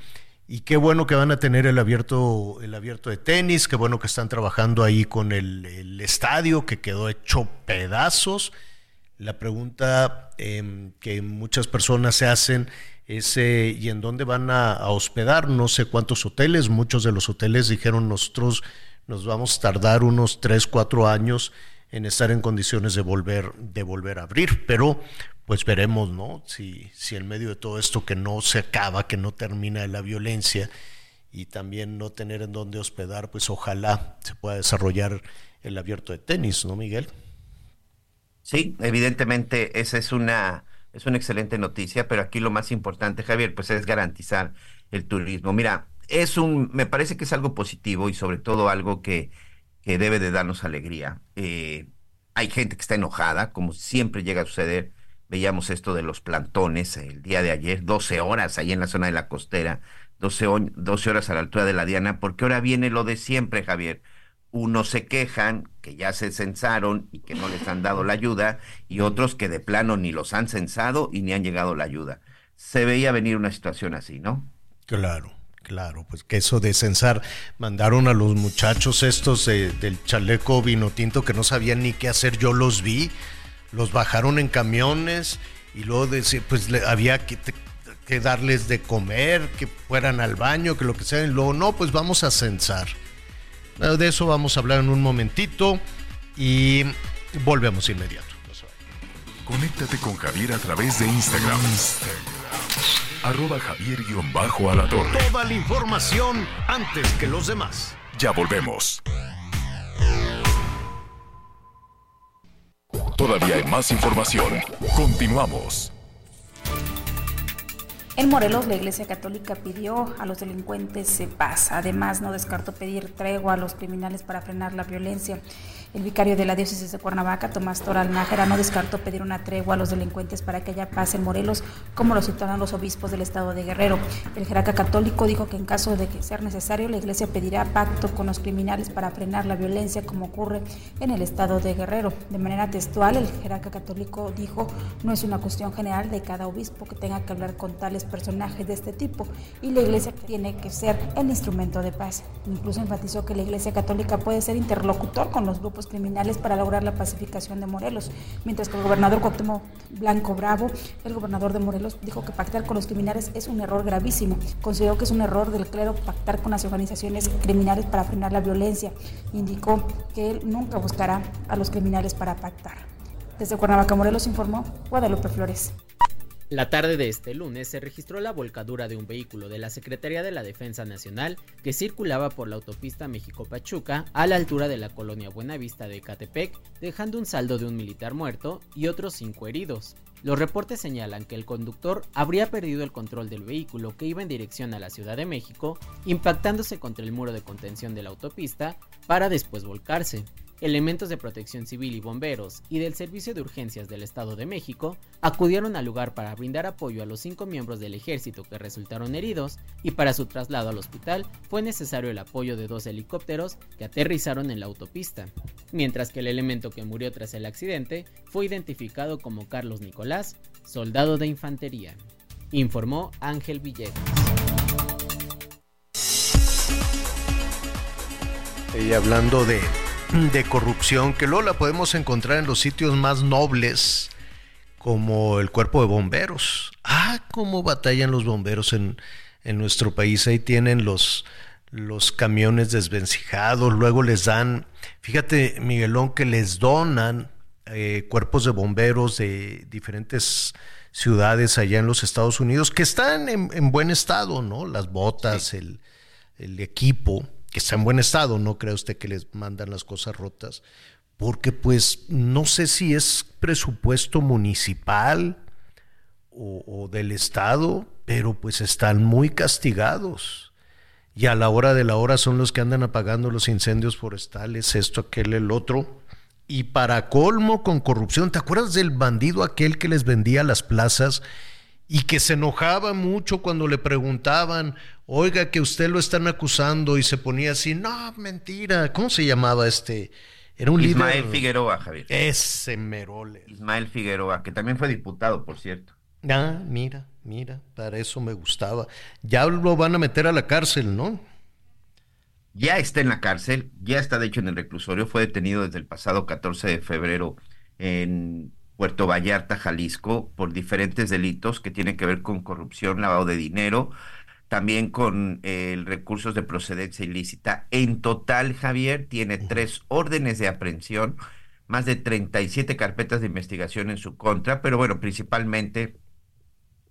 Y qué bueno que van a tener el abierto, el abierto de tenis, qué bueno que están trabajando ahí con el, estadio que quedó hecho pedazos. La pregunta em, que muchas personas se hacen es eh, ¿y en dónde van a, hospedar? No sé cuántos hoteles, muchos de los hoteles dijeron nosotros nos vamos a tardar unos 3, 4 años en estar en condiciones de volver, de volver a abrir, pero pues veremos, ¿no? Si, si en medio de todo esto que no se acaba, que no termina la violencia y también no tener en dónde hospedar, pues ojalá se pueda desarrollar el abierto de tenis, ¿no, Miguel? Sí, evidentemente esa es una, es una excelente noticia, pero aquí lo más importante, Javier, pues es garantizar el turismo. Mira, es un, me parece que es algo positivo y sobre todo algo que, que debe de darnos alegría. Eh, hay gente que está enojada, como siempre llega a suceder Veíamos esto de los plantones el día de ayer, 12 horas ahí en la zona de la costera, 12, 12 horas a la altura de la Diana, porque ahora viene lo de siempre, Javier. Unos se quejan que ya se censaron y que no les han dado la ayuda, y otros que de plano ni los han censado y ni han llegado la ayuda. Se veía venir una situación así, ¿no? Claro. Claro, pues que eso de censar, mandaron a los muchachos estos del chaleco vino tinto que no sabían ni qué hacer, yo los vi, los bajaron en camiones y luego decir, pues había que, que, darles de comer, que fueran al baño, que lo que sea, y luego no, pues vamos a censar. De eso vamos a hablar en un momentito y volvemos inmediato. Conéctate con Javier a través de Instagram. Instagram arroba javier-alatorre. Toda la información antes que los demás. Ya volvemos. Todavía hay más información. Continuamos. En Morelos, la Iglesia Católica pidió a los delincuentes paz. Además, no descartó pedir tregua a los criminales para frenar la violencia. El vicario de la diócesis de Cuernavaca, Tomás Toral Nájera, no descartó pedir una tregua a los delincuentes para que haya paz en Morelos, como lo citaron los obispos del estado de Guerrero. El jerarca católico dijo que en caso de que sea necesario, la iglesia pedirá pacto con los criminales para frenar la violencia, como ocurre en el estado de Guerrero. De manera textual, el jerarca católico dijo, no es una cuestión general de cada obispo que tenga que hablar con tales personajes de este tipo, y la iglesia tiene que ser el instrumento de paz. Incluso enfatizó que la iglesia católica puede ser interlocutor con los grupos criminales para lograr la pacificación de Morelos, mientras que el gobernador Cuauhtémoc Blanco Bravo, el gobernador de Morelos, dijo que pactar con los criminales es un error gravísimo. Consideró que es un error del clero pactar con las organizaciones criminales para frenar la violencia. Indicó que él nunca buscará a los criminales para pactar. Desde Cuernavaca, Morelos informó Guadalupe Flores. La tarde de este lunes se registró la volcadura de un vehículo de la Secretaría de la Defensa Nacional que circulaba por la autopista México-Pachuca a la altura de la colonia Buenavista de Catepec, dejando un saldo de un militar muerto y otros cinco heridos. Los reportes señalan que el conductor habría perdido el control del vehículo que iba en dirección a la Ciudad de México, impactándose contra el muro de contención de la autopista para después volcarse. Elementos de protección civil y bomberos y del Servicio de Urgencias del Estado de México acudieron al lugar para brindar apoyo a los cinco miembros del ejército que resultaron heridos y para su traslado al hospital fue necesario el apoyo de dos helicópteros que aterrizaron en la autopista, mientras que el elemento que murió tras el accidente fue identificado como Carlos Nicolás, soldado de infantería, informó Ángel Villegas. Y hablando de de corrupción que luego la podemos encontrar en los sitios más nobles como el cuerpo de bomberos. Ah, cómo batallan los bomberos en, en nuestro país. Ahí tienen los, los camiones desvencijados, luego les dan, fíjate Miguelón, que les donan eh, cuerpos de bomberos de diferentes ciudades allá en los Estados Unidos que están en, en buen estado, ¿no? Las botas, el, el equipo que está en buen estado, no cree usted que les mandan las cosas rotas, porque pues no sé si es presupuesto municipal o, o, del estado, pero pues están muy castigados. Y a la hora de la hora son los que andan apagando los incendios forestales, esto, aquel, el otro. Y para colmo con corrupción, ¿te acuerdas del bandido aquel que les vendía las plazas y que se enojaba mucho cuando le preguntaban, oiga, que usted lo están acusando y se ponía así, no, mentira, ¿cómo se llamaba este? Era un Ismael líder... Figueroa, Javier. Ese merole. Ismael Figueroa, que también fue diputado, por cierto. Ah, mira, mira, para eso me gustaba. Ya lo van a meter a la cárcel, ¿no? Ya está en la cárcel, ya está de hecho en el reclusorio, fue detenido desde el pasado 14 de febrero en Puerto Vallarta, Jalisco, por diferentes delitos que tienen que ver con corrupción, lavado de dinero, también con eh, recursos de procedencia ilícita. En total, Javier tiene tres órdenes de aprehensión, más de 37 carpetas de investigación en su contra, pero bueno, principalmente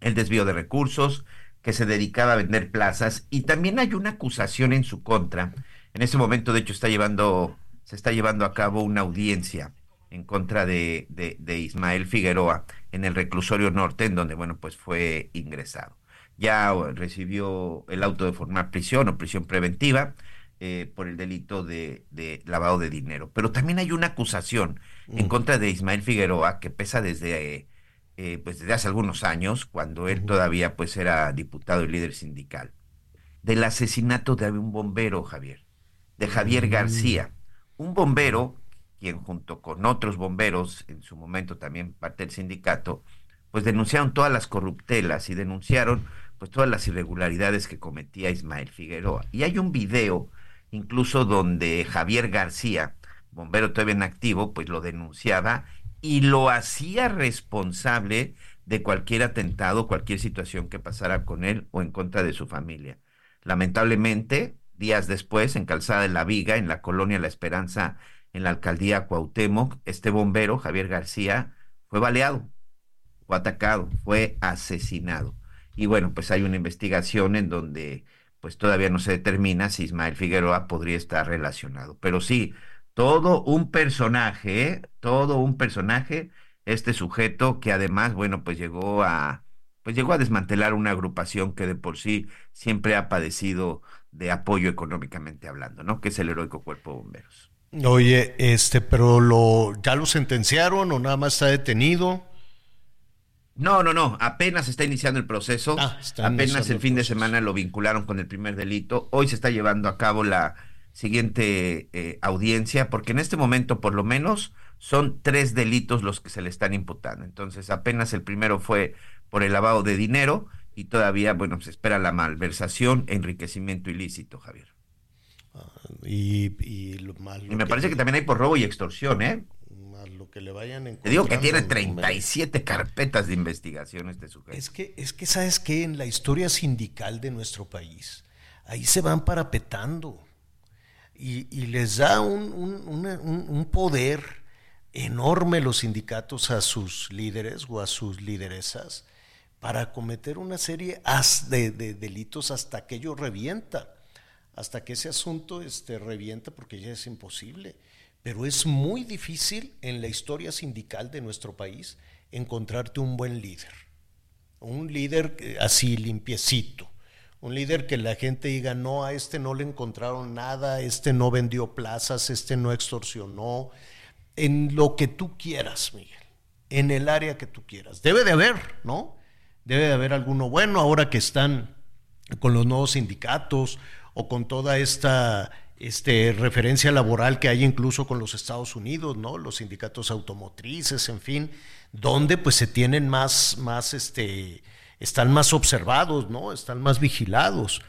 el desvío de recursos, que se dedicaba a vender plazas, y también hay una acusación en su contra. En ese momento, de hecho, está llevando, se está llevando a cabo una audiencia en contra de, de, de, Ismael Figueroa en el reclusorio norte, en donde, bueno, pues fue ingresado. Ya recibió el auto de formar prisión o prisión preventiva eh, por el delito de, de, lavado de dinero. Pero también hay una acusación en contra de Ismael Figueroa que pesa desde, eh, pues desde hace algunos años, cuando él todavía pues era diputado y líder sindical, del asesinato de un bombero, Javier, de Javier García, un bombero quien junto con otros bomberos, en su momento también parte del sindicato, pues denunciaron todas las corruptelas y denunciaron pues todas las irregularidades que cometía Ismael Figueroa. Y hay un video incluso donde Javier García, bombero todavía en activo, pues lo denunciaba y lo hacía responsable de cualquier atentado, cualquier situación que pasara con él o en contra de su familia. Lamentablemente, días después, en Calzada de la Viga, en la colonia La Esperanza, en la alcaldía Cuauhtémoc, este bombero, Javier García, fue baleado, fue atacado, fue asesinado. y bueno, pues hay una investigación en donde pues todavía no se determina si Ismael Figueroa podría estar relacionado. Pero sí, todo un personaje, ¿eh? todo un personaje, este sujeto que además, bueno, pues llegó a, pues llegó a desmantelar una agrupación que de por sí siempre ha padecido de apoyo económicamente hablando, ¿no? Que es el heroico cuerpo de bomberos. Oye, este, pero lo, ¿ya lo sentenciaron o nada más está detenido? No, no, no, apenas está iniciando el proceso. Ah, apenas el fin de semana lo vincularon con el primer delito. Hoy se está llevando a cabo la siguiente eh, audiencia, porque en este momento, por lo menos, son tres delitos los que se le están imputando. Entonces, apenas el primero fue por el lavado de dinero y todavía, bueno, se espera la malversación enriquecimiento ilícito, Javier. Y, y, lo y me parece que también hay por robo y extorsión, ¿eh? lo que le vayan Te digo que tiene 37 carpetas de investigación este sujeto. Es que, es que, ¿sabes qué? En la historia sindical de nuestro país, ahí se van parapetando y, y les da un, un, un, poder enorme los sindicatos a sus líderes o a sus lideresas para cometer una serie de, de delitos hasta que ello revienta, hasta que ese asunto este, revienta porque ya es imposible. Pero es muy difícil en la historia sindical de nuestro país encontrarte un buen líder. Un líder así limpiecito. Un líder que la gente diga, no, a este no le encontraron nada, este no vendió plazas, este no extorsionó. En lo que tú quieras, Miguel. En el área que tú quieras. Debe de haber, ¿no? Debe de haber alguno bueno ahora que están con los nuevos sindicatos o con toda esta este, referencia laboral que hay incluso con los Estados Unidos, ¿no? Los sindicatos automotrices, en fin, donde pues se tienen más, más, este, están más observados, ¿no? Están más vigilados.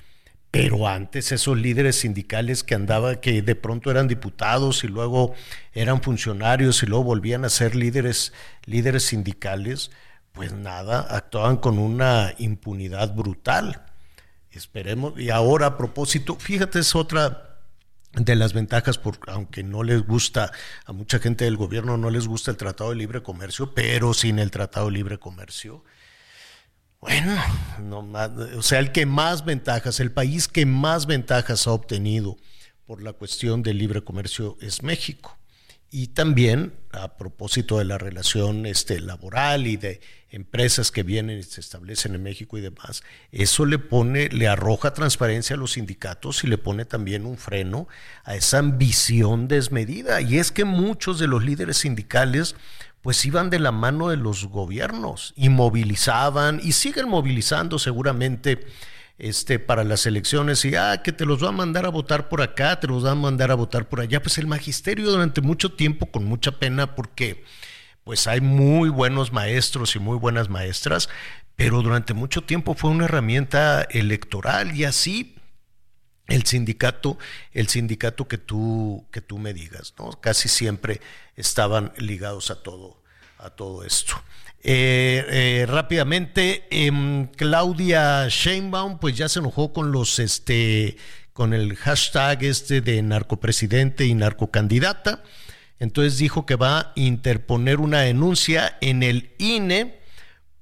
Pero antes esos líderes sindicales que andaban, que de pronto eran diputados y luego eran funcionarios y luego volvían a ser líderes, líderes sindicales, pues nada, actuaban con una impunidad brutal. Esperemos, y ahora a propósito, fíjate, es otra, de las ventajas, porque aunque no les gusta, a mucha gente del gobierno no les gusta el Tratado de Libre Comercio, pero sin el Tratado de Libre Comercio, bueno, no o sea, el que más ventajas, el país que más ventajas ha obtenido por la cuestión del libre comercio es México. Y también a propósito de la relación este, laboral y de empresas que vienen y se establecen en México y demás, eso le pone, le arroja transparencia a los sindicatos y le pone también un freno a esa ambición desmedida. Y es que muchos de los líderes sindicales pues iban de la mano de los gobiernos y movilizaban y siguen movilizando seguramente este, para las elecciones y, ah, que te los va a mandar a votar por acá, te los va a mandar a votar por allá. Pues el magisterio durante mucho tiempo, con mucha pena, porque pues hay muy buenos maestros y muy buenas maestras, pero durante mucho tiempo fue una herramienta electoral y así el sindicato, el sindicato que tú, que tú me digas, ¿no? Casi siempre estaban ligados a todo, a todo esto. Eh, eh, rápidamente, em, Claudia Sheinbaum, pues ya se enojó con los, este, con el hashtag este de narcopresidente y narcocandidata. Entonces dijo que va a interponer una denuncia en el INE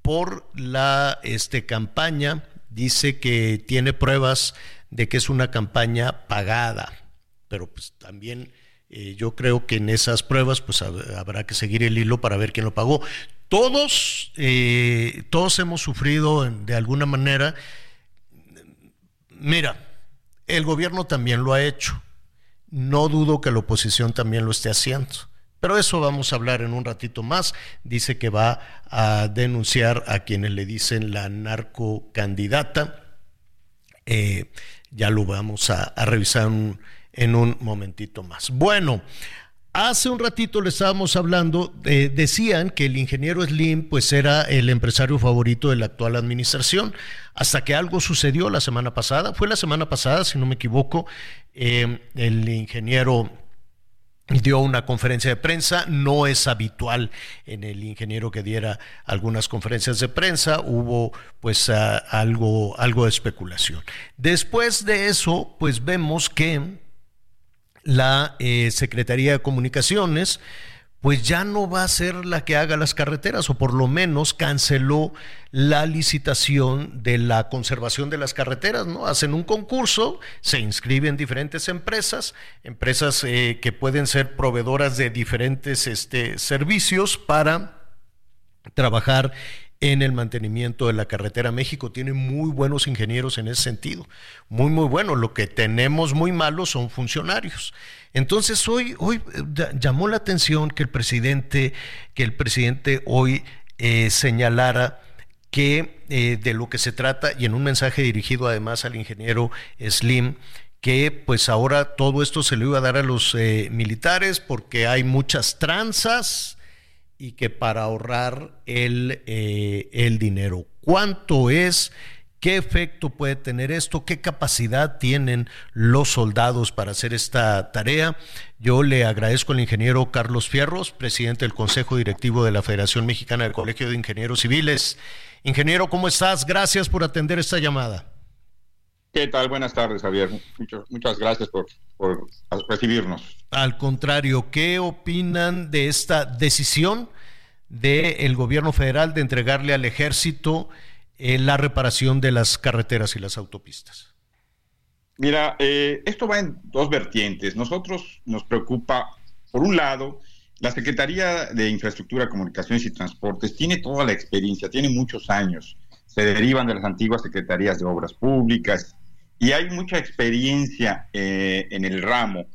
por la este, campaña. Dice que tiene pruebas de que es una campaña pagada, pero pues también eh, yo creo que en esas pruebas pues habrá que seguir el hilo para ver quién lo pagó. Todos, eh, todos hemos sufrido de alguna manera. Mira, el gobierno también lo ha hecho. No dudo que la oposición también lo esté haciendo. Pero eso vamos a hablar en un ratito más. Dice que va a denunciar a quienes le dicen la narcocandidata. Eh, ya lo vamos a, revisar en un momentito más. Bueno, Hace un ratito le estábamos hablando, eh, decían que el ingeniero Slim pues era el empresario favorito de la actual administración, hasta que algo sucedió la semana pasada, fue la semana pasada, si no me equivoco, eh, el ingeniero dio una conferencia de prensa, no es habitual en el ingeniero que diera algunas conferencias de prensa, hubo pues algo, algo de especulación. Después de eso, pues vemos que la eh, Secretaría de Comunicaciones pues ya no va a ser la que haga las carreteras, o por lo menos canceló la licitación de la conservación de las carreteras, ¿no? Hacen un concurso, se inscriben diferentes empresas, empresas eh, que pueden ser proveedoras de diferentes este, servicios para trabajar en el mantenimiento de la carretera. México tiene muy buenos ingenieros en ese sentido, muy, muy buenos. Lo que tenemos muy malos son funcionarios. Entonces hoy, hoy eh, llamó la atención que el presidente, que el presidente hoy eh, señalara que eh, de lo que se trata, y en un mensaje dirigido además al ingeniero Slim, que pues ahora todo esto se le iba a dar a los militares porque hay muchas tranzas, y que para ahorrar el, eh, el dinero. ¿Cuánto es? ¿Qué efecto puede tener esto? ¿Qué capacidad tienen los soldados para hacer esta tarea? Yo le agradezco al ingeniero Carlos Fierros, presidente del Consejo Directivo de la Federación Mexicana del Colegio de Ingenieros Civiles. Ingeniero, ¿cómo estás? Gracias por atender esta llamada. ¿Qué tal? Buenas tardes, Javier. muchas gracias por, recibirnos. Al contrario, ¿qué opinan de esta decisión del gobierno federal de entregarle al ejército eh, la reparación de las carreteras y las autopistas? Mira, eh, esto va en dos vertientes. Nosotros nos preocupa, por un lado, la Secretaría de Infraestructura, Comunicaciones y Transportes tiene toda la experiencia, tiene muchos años. Se derivan de las antiguas secretarías de Obras Públicas, y hay mucha experiencia eh, en el ramo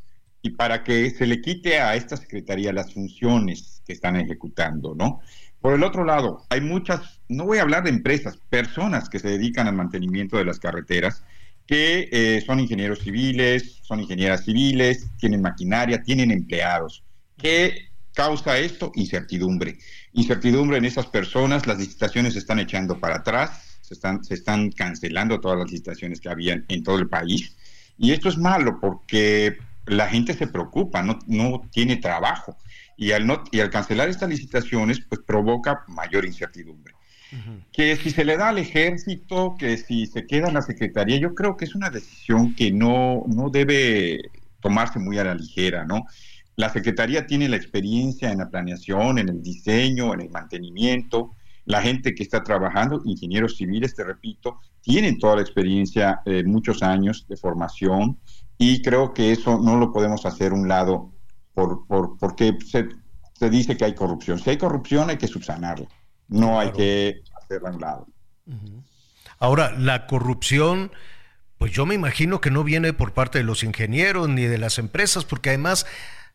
y para que se le quite a esta secretaría las funciones que están ejecutando, ¿no? Por el otro lado, hay muchas, no voy a hablar de empresas, personas que se dedican al mantenimiento de las carreteras, que eh, son ingenieros civiles, son ingenieras civiles, tienen maquinaria, tienen empleados. ¿Qué causa esto? Incertidumbre. Incertidumbre en esas personas, las licitaciones se están echando para atrás, se están, se están cancelando todas las licitaciones que habían en todo el país. Y esto es malo porque la gente se preocupa, no, no tiene trabajo. Y al, no, y al cancelar estas licitaciones, pues provoca mayor incertidumbre. Que si se le da al ejército, que si se queda en la secretaría, yo creo que es una decisión que no, no debe tomarse muy a la ligera, ¿no? La secretaría tiene la experiencia en la planeación, en el diseño, en el mantenimiento, la gente que está trabajando, ingenieros civiles, te repito, tienen toda la experiencia, eh, muchos años de formación y creo que eso no lo podemos hacer un lado por, por, porque se, se, dice que hay corrupción. Si hay corrupción hay que subsanarla, no hay que hacerla a un lado. Ahora, la corrupción... Pues yo me imagino que no viene por parte de los ingenieros ni de las empresas, porque además,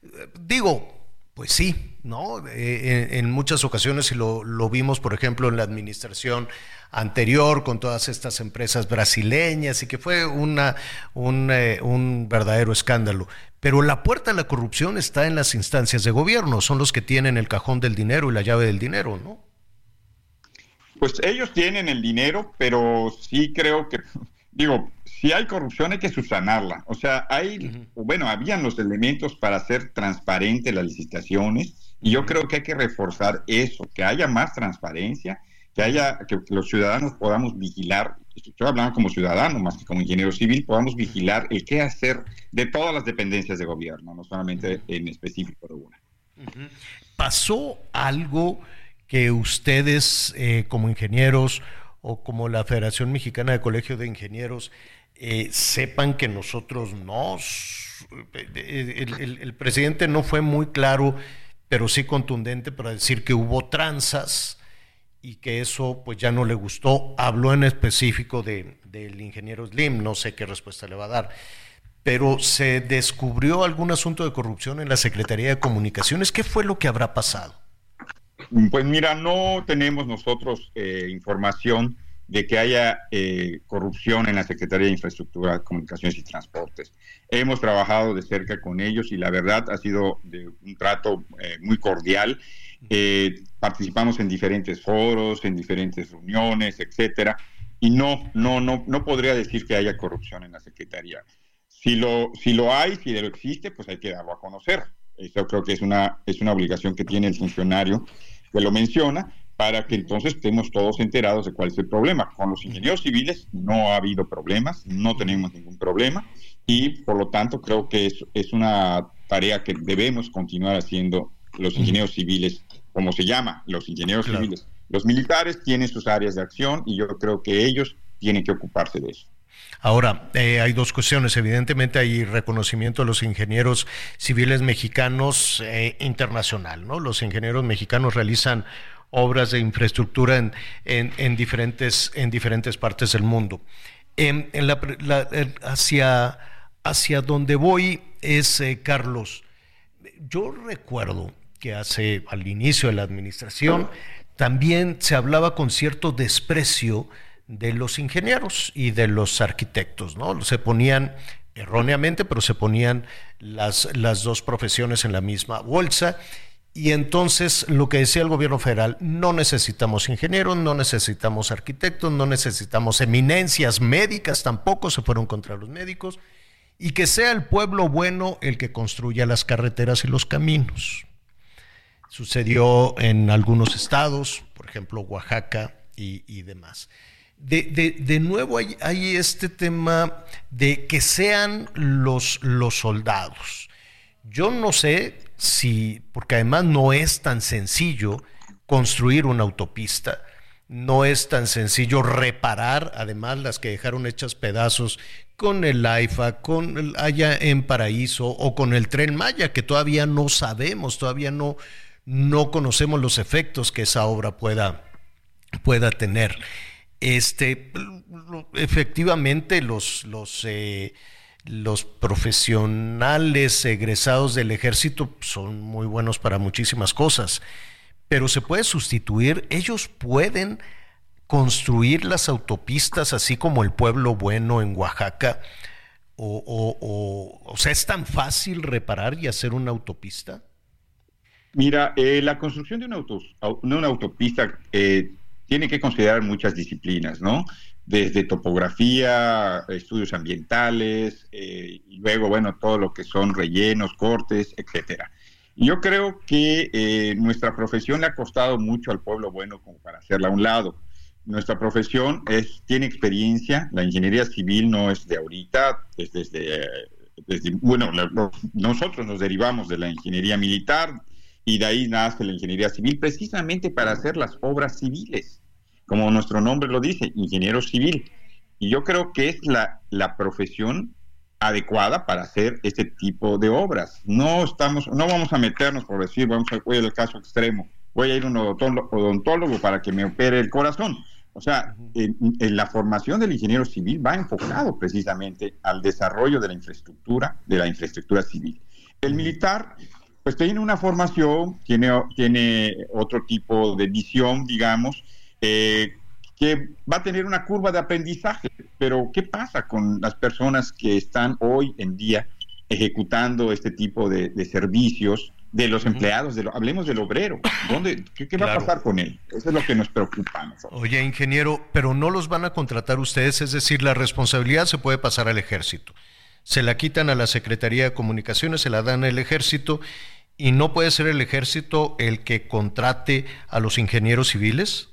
eh, digo, pues sí, ¿no? Eh, en, muchas ocasiones, y lo, vimos, por ejemplo, en la administración anterior con todas estas empresas brasileñas y que fue una, un, eh, un verdadero escándalo. Pero la puerta a la corrupción está en las instancias de gobierno, son los que tienen el cajón del dinero y la llave del dinero, ¿no? Pues ellos tienen el dinero, pero sí creo que, digo, si hay corrupción hay que subsanarla. O sea, hay, bueno, habían los elementos para hacer transparentes las licitaciones y yo creo que hay que reforzar eso, que haya más transparencia, que haya, que, los ciudadanos podamos vigilar, estoy hablando como ciudadano más que como ingeniero civil, podamos vigilar el qué hacer de todas las dependencias de gobierno, no solamente en específico de una. ¿Pasó algo que ustedes eh, como ingenieros o como la Federación Mexicana de Colegios de Ingenieros eh, sepan que nosotros no, el, presidente no fue muy claro, pero sí contundente para decir que hubo tranzas y que eso pues ya no le gustó. Habló en específico de, del ingeniero Slim, no sé qué respuesta le va a dar. Pero se descubrió algún asunto de corrupción en la Secretaría de Comunicaciones. ¿Qué fue lo que habrá pasado? Pues mira, no tenemos nosotros eh, información de que haya eh, corrupción en la Secretaría de Infraestructura, Comunicaciones y Transportes. Hemos trabajado de cerca con ellos y la verdad ha sido de un trato eh, muy cordial. Eh, participamos en diferentes foros, en diferentes reuniones, etcétera, y no, no, no, no podría decir que haya corrupción en la Secretaría. Si lo, si lo hay, si lo existe, pues hay que darlo a conocer. Eso creo que es una, es una obligación que tiene el funcionario que lo menciona para que entonces estemos todos enterados de cuál es el problema. Con los ingenieros civiles no ha habido problemas, no tenemos ningún problema y por lo tanto creo que es, es una tarea que debemos continuar haciendo los ingenieros civiles, como se llama, los ingenieros civiles. Los militares tienen sus áreas de acción y yo creo que ellos tienen que ocuparse de eso. Ahora, eh, hay dos cuestiones. Evidentemente hay reconocimiento de los ingenieros civiles mexicanos eh, internacional, ¿no? Los ingenieros mexicanos realizan obras de infraestructura en, en, diferentes, en diferentes partes del mundo. En, la, hacia, hacia donde voy es, eh, Carlos, yo recuerdo que hace al inicio de la administración también se hablaba con cierto desprecio de los ingenieros y de los arquitectos, ¿no? Se ponían erróneamente, pero se ponían las, las dos profesiones en la misma bolsa. Y entonces lo que decía el gobierno federal, no necesitamos ingenieros, no necesitamos arquitectos, no necesitamos eminencias médicas, tampoco se fueron contra los médicos, y que sea el pueblo bueno el que construya las carreteras y los caminos. Sucedió en algunos estados, por ejemplo Oaxaca y, y demás de, de, nuevo hay, hay, este tema de que sean los, los soldados. Yo no sé si, porque además no es tan sencillo construir una autopista, no es tan sencillo reparar, además las que dejaron hechas pedazos con el AIFA, con el allá en Paraíso o con el tren Maya, que todavía no sabemos, todavía no, no conocemos los efectos que esa obra pueda, pueda tener. Este, efectivamente, los, los, eh, los profesionales egresados del ejército son muy buenos para muchísimas cosas, pero se puede sustituir, ellos pueden construir las autopistas así como el pueblo bueno en Oaxaca. O, o, o, sea, ¿es tan fácil reparar y hacer una autopista? Mira, eh, la construcción de una autopista eh, tiene que considerar muchas disciplinas, ¿no? Desde topografía, estudios ambientales, eh, y luego, bueno, todo lo que son rellenos, cortes, etcétera. Yo creo que eh, nuestra profesión le ha costado mucho al pueblo bueno como para hacerla a un lado. Nuestra profesión es, tiene experiencia, la ingeniería civil no es de ahorita, es desde, desde bueno, nosotros nos derivamos de la ingeniería militar y de ahí nace la ingeniería civil precisamente para hacer las obras civiles como nuestro nombre lo dice, ingeniero civil. Y yo creo que es la, la profesión adecuada para hacer este tipo de obras. No estamos, no vamos a meternos por decir, vamos a ir al caso extremo, voy a ir a un odontólogo para que me opere el corazón. O sea, en, la formación del ingeniero civil va enfocado precisamente al desarrollo de la infraestructura, de la infraestructura civil. El militar, pues tiene una formación, tiene, tiene otro tipo de visión, digamos, eh, que va a tener una curva de aprendizaje. Pero, ¿qué pasa con las personas que están hoy en día ejecutando este tipo de, servicios? de los empleados, de hablemos del obrero. ¿Dónde, ¿Qué, va a pasar con él? Eso es lo que nos preocupa. Oye, ingeniero, pero no los van a contratar ustedes, es decir, la responsabilidad se puede pasar al ejército. Se la quitan a la Secretaría de Comunicaciones, se la dan al ejército y no puede ser el ejército el que contrate a los ingenieros civiles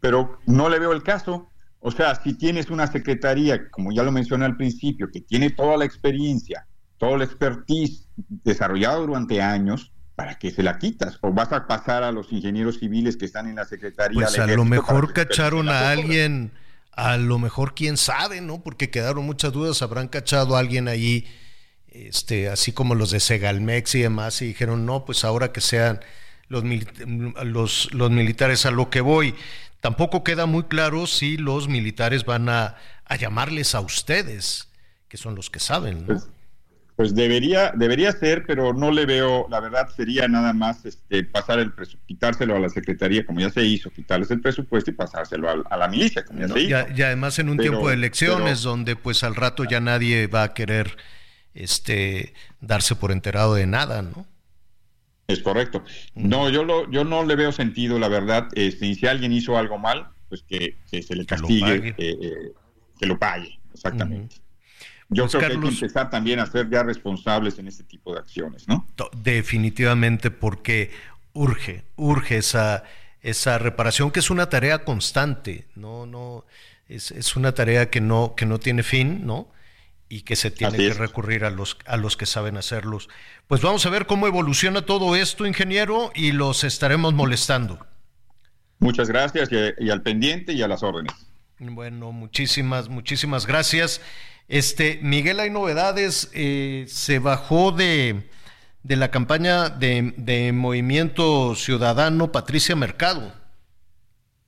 pero no le veo el caso. O sea, si tienes una secretaría, como ya lo mencioné al principio, que tiene toda la experiencia, toda la expertise desarrollada durante años, ¿para qué se la quitas? ¿O vas a pasar a los ingenieros civiles que están en la secretaría? Pues a lo mejor cacharon a alguien, a lo mejor quién sabe, ¿no? Porque quedaron muchas dudas, habrán cachado a alguien ahí, este, así como los de Segalmex y demás, y dijeron, no, pues ahora que sean los, los, los militares a lo que voy. Tampoco queda muy claro si los militares van a, llamarles a ustedes, que son los que saben, pues, pues, debería, debería ser, pero no le veo, la verdad sería nada más este, pasar el quitárselo a la Secretaría, como ya se hizo, quitarles el presupuesto y pasárselo a, la milicia, como ya se hizo. Y, además en un tiempo de elecciones, donde pues al rato ya nadie va a querer este, darse por enterado de nada, ¿no? Es correcto. No, yo, lo, yo no le veo sentido, la verdad. Este, si alguien hizo algo mal, pues que, se le castigue, eh, eh, que lo pague, exactamente. Yo pues, creo que hay que empezar también a ser ya responsables en este tipo de acciones, ¿no? Definitivamente, porque urge, urge esa, esa reparación, que es una tarea constante, no, no, es, es una tarea que no, que no tiene fin, ¿no? Y que se tiene que recurrir a los, a los que saben hacerlos. Pues vamos a ver cómo evoluciona todo esto, ingeniero, y los estaremos molestando. Muchas gracias y, al pendiente y a las órdenes. Bueno, muchísimas, muchísimas gracias. Este, Miguel, hay novedades. Eh, se bajó de, de la campaña de, de, Movimiento Ciudadano Patricia Mercado.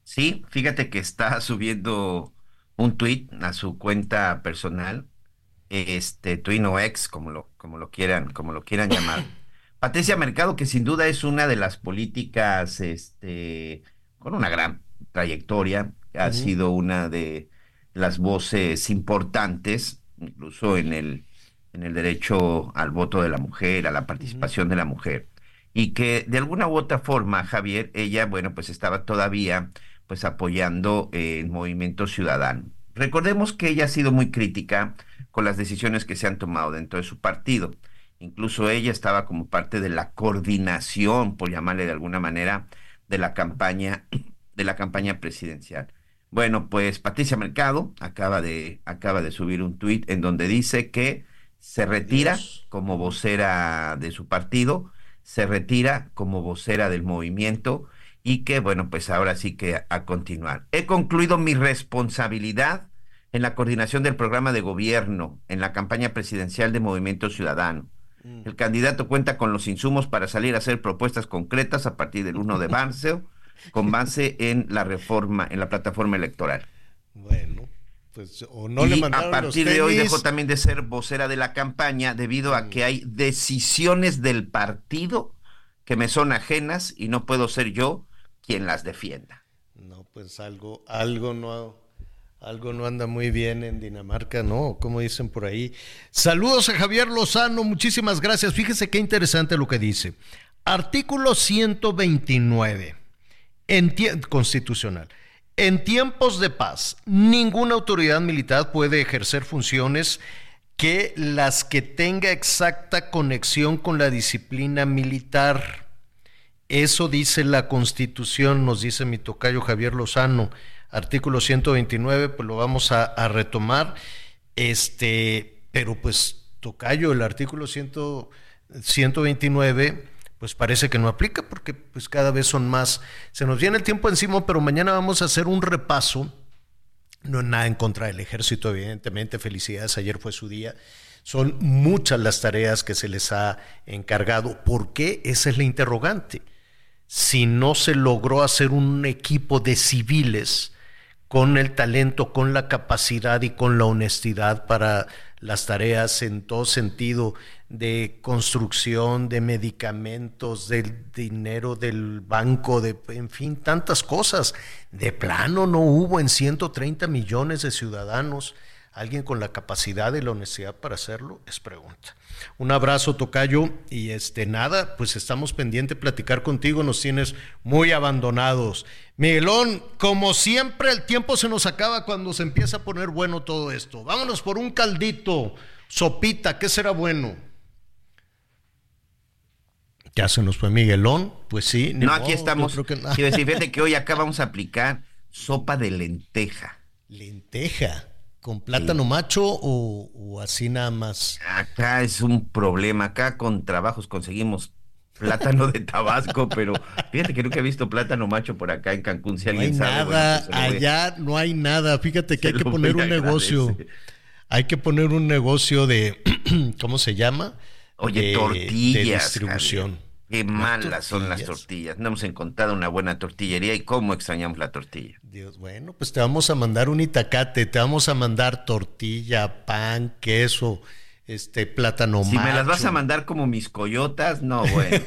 Sí, fíjate que está subiendo un tuit a su cuenta personal este Twino X, como lo, como lo quieran, como lo quieran llamar. [coughs] Patricia Mercado, que sin duda es una de las políticas, este, con una gran trayectoria, ha sido una de las voces importantes, incluso en el, en el derecho al voto de la mujer, a la participación de la mujer, y que de alguna u otra forma, Javier, ella, bueno, pues estaba todavía pues apoyando el movimiento ciudadano. Recordemos que ella ha sido muy crítica con las decisiones que se han tomado dentro de su partido. Incluso ella estaba como parte de la coordinación, por llamarle de alguna manera, de la campaña, [clears throat] de la campaña presidencial. Bueno, pues Patricia Mercado acaba de, acaba de subir un tuit en donde dice que se retira como vocera de su partido, se retira como vocera del movimiento y que, bueno, pues ahora sí que a continuar. He concluido mi responsabilidad en la coordinación del programa de gobierno, en la campaña presidencial de Movimiento Ciudadano. Mm. El candidato cuenta con los insumos para salir a hacer propuestas concretas a partir del 1 de [laughs] marzo, con base en la reforma, en la plataforma electoral. Bueno, pues o no le mandaron A partir de hoy dejó también de ser vocera de la campaña debido a mm. que hay decisiones del partido que me son ajenas y no puedo ser yo quien las defienda. No, pues algo, algo no algo no anda muy bien en Dinamarca, ¿no? Como dicen por ahí. Saludos a Javier Lozano, muchísimas gracias. Fíjese qué interesante lo que dice. Artículo 129 en constitucional. En tiempos de paz, ninguna autoridad militar puede ejercer funciones que las que tenga exacta conexión con la disciplina militar. Eso dice la Constitución, nos dice mi tocayo Javier Lozano artículo 129, pues lo vamos a, retomar. Este, pero pues tocayo, el artículo 129, pues parece que no aplica porque pues cada vez son más. Se nos viene el tiempo encima, pero mañana vamos a hacer un repaso. No es nada en contra del ejército, evidentemente. Felicidades, ayer fue su día. Son muchas las tareas que se les ha encargado. ¿Por qué? Esa es la interrogante. Si no se logró hacer un equipo de civiles con el talento, con la capacidad y con la honestidad para las tareas en todo sentido de construcción, de medicamentos, del dinero del banco, de, en fin, tantas cosas. De plano no hubo en 130 millones de ciudadanos alguien con la capacidad y la honestidad para hacerlo, es pregunta. Un abrazo, Tocayo, y este nada, pues estamos pendientes de platicar contigo, nos tienes muy abandonados. Miguelón, como siempre, el tiempo se nos acaba cuando se empieza a poner bueno todo esto. Vámonos por un caldito, sopita, ¿qué será bueno? Ya se nos fue Miguelón, pues sí. No, aquí estamos. Que... fíjate que hoy acá vamos a aplicar sopa de lenteja. Lenteja. ¿Con plátano macho o, así nada más? Acá es un problema. Acá con trabajos conseguimos plátano de Tabasco, pero fíjate que nunca he visto plátano macho por acá en Cancún. Si no hay nada, pues allá no hay nada. Fíjate que hay que poner un negocio. Hay que poner un negocio de, [clears throat] ¿cómo se llama? Oye, tortillas. De distribución. Qué malas son las tortillas. No hemos encontrado una buena tortillería y cómo extrañamos la tortilla. Dios, bueno, pues te vamos a mandar un itacate, te vamos a mandar tortilla, pan, queso, este plátano Si me las vas a mandar como mis coyotas, no, bueno.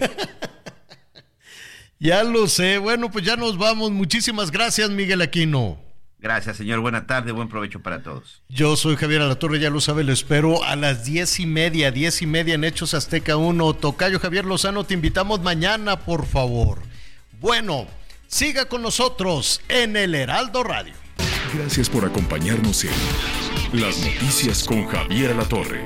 [laughs] ya lo sé. Bueno, pues ya nos vamos. Muchísimas gracias, Miguel Aquino. Gracias, señor. Buena tarde, buen provecho para todos. Yo soy Javier Alatorre, ya lo sabe, lo espero a las diez y media, diez y media en Hechos Azteca 1. Tocayo Javier Lozano, te invitamos mañana, por favor. Bueno, siga con nosotros en el Heraldo Radio. Gracias por acompañarnos en Las Noticias con Javier Alatorre.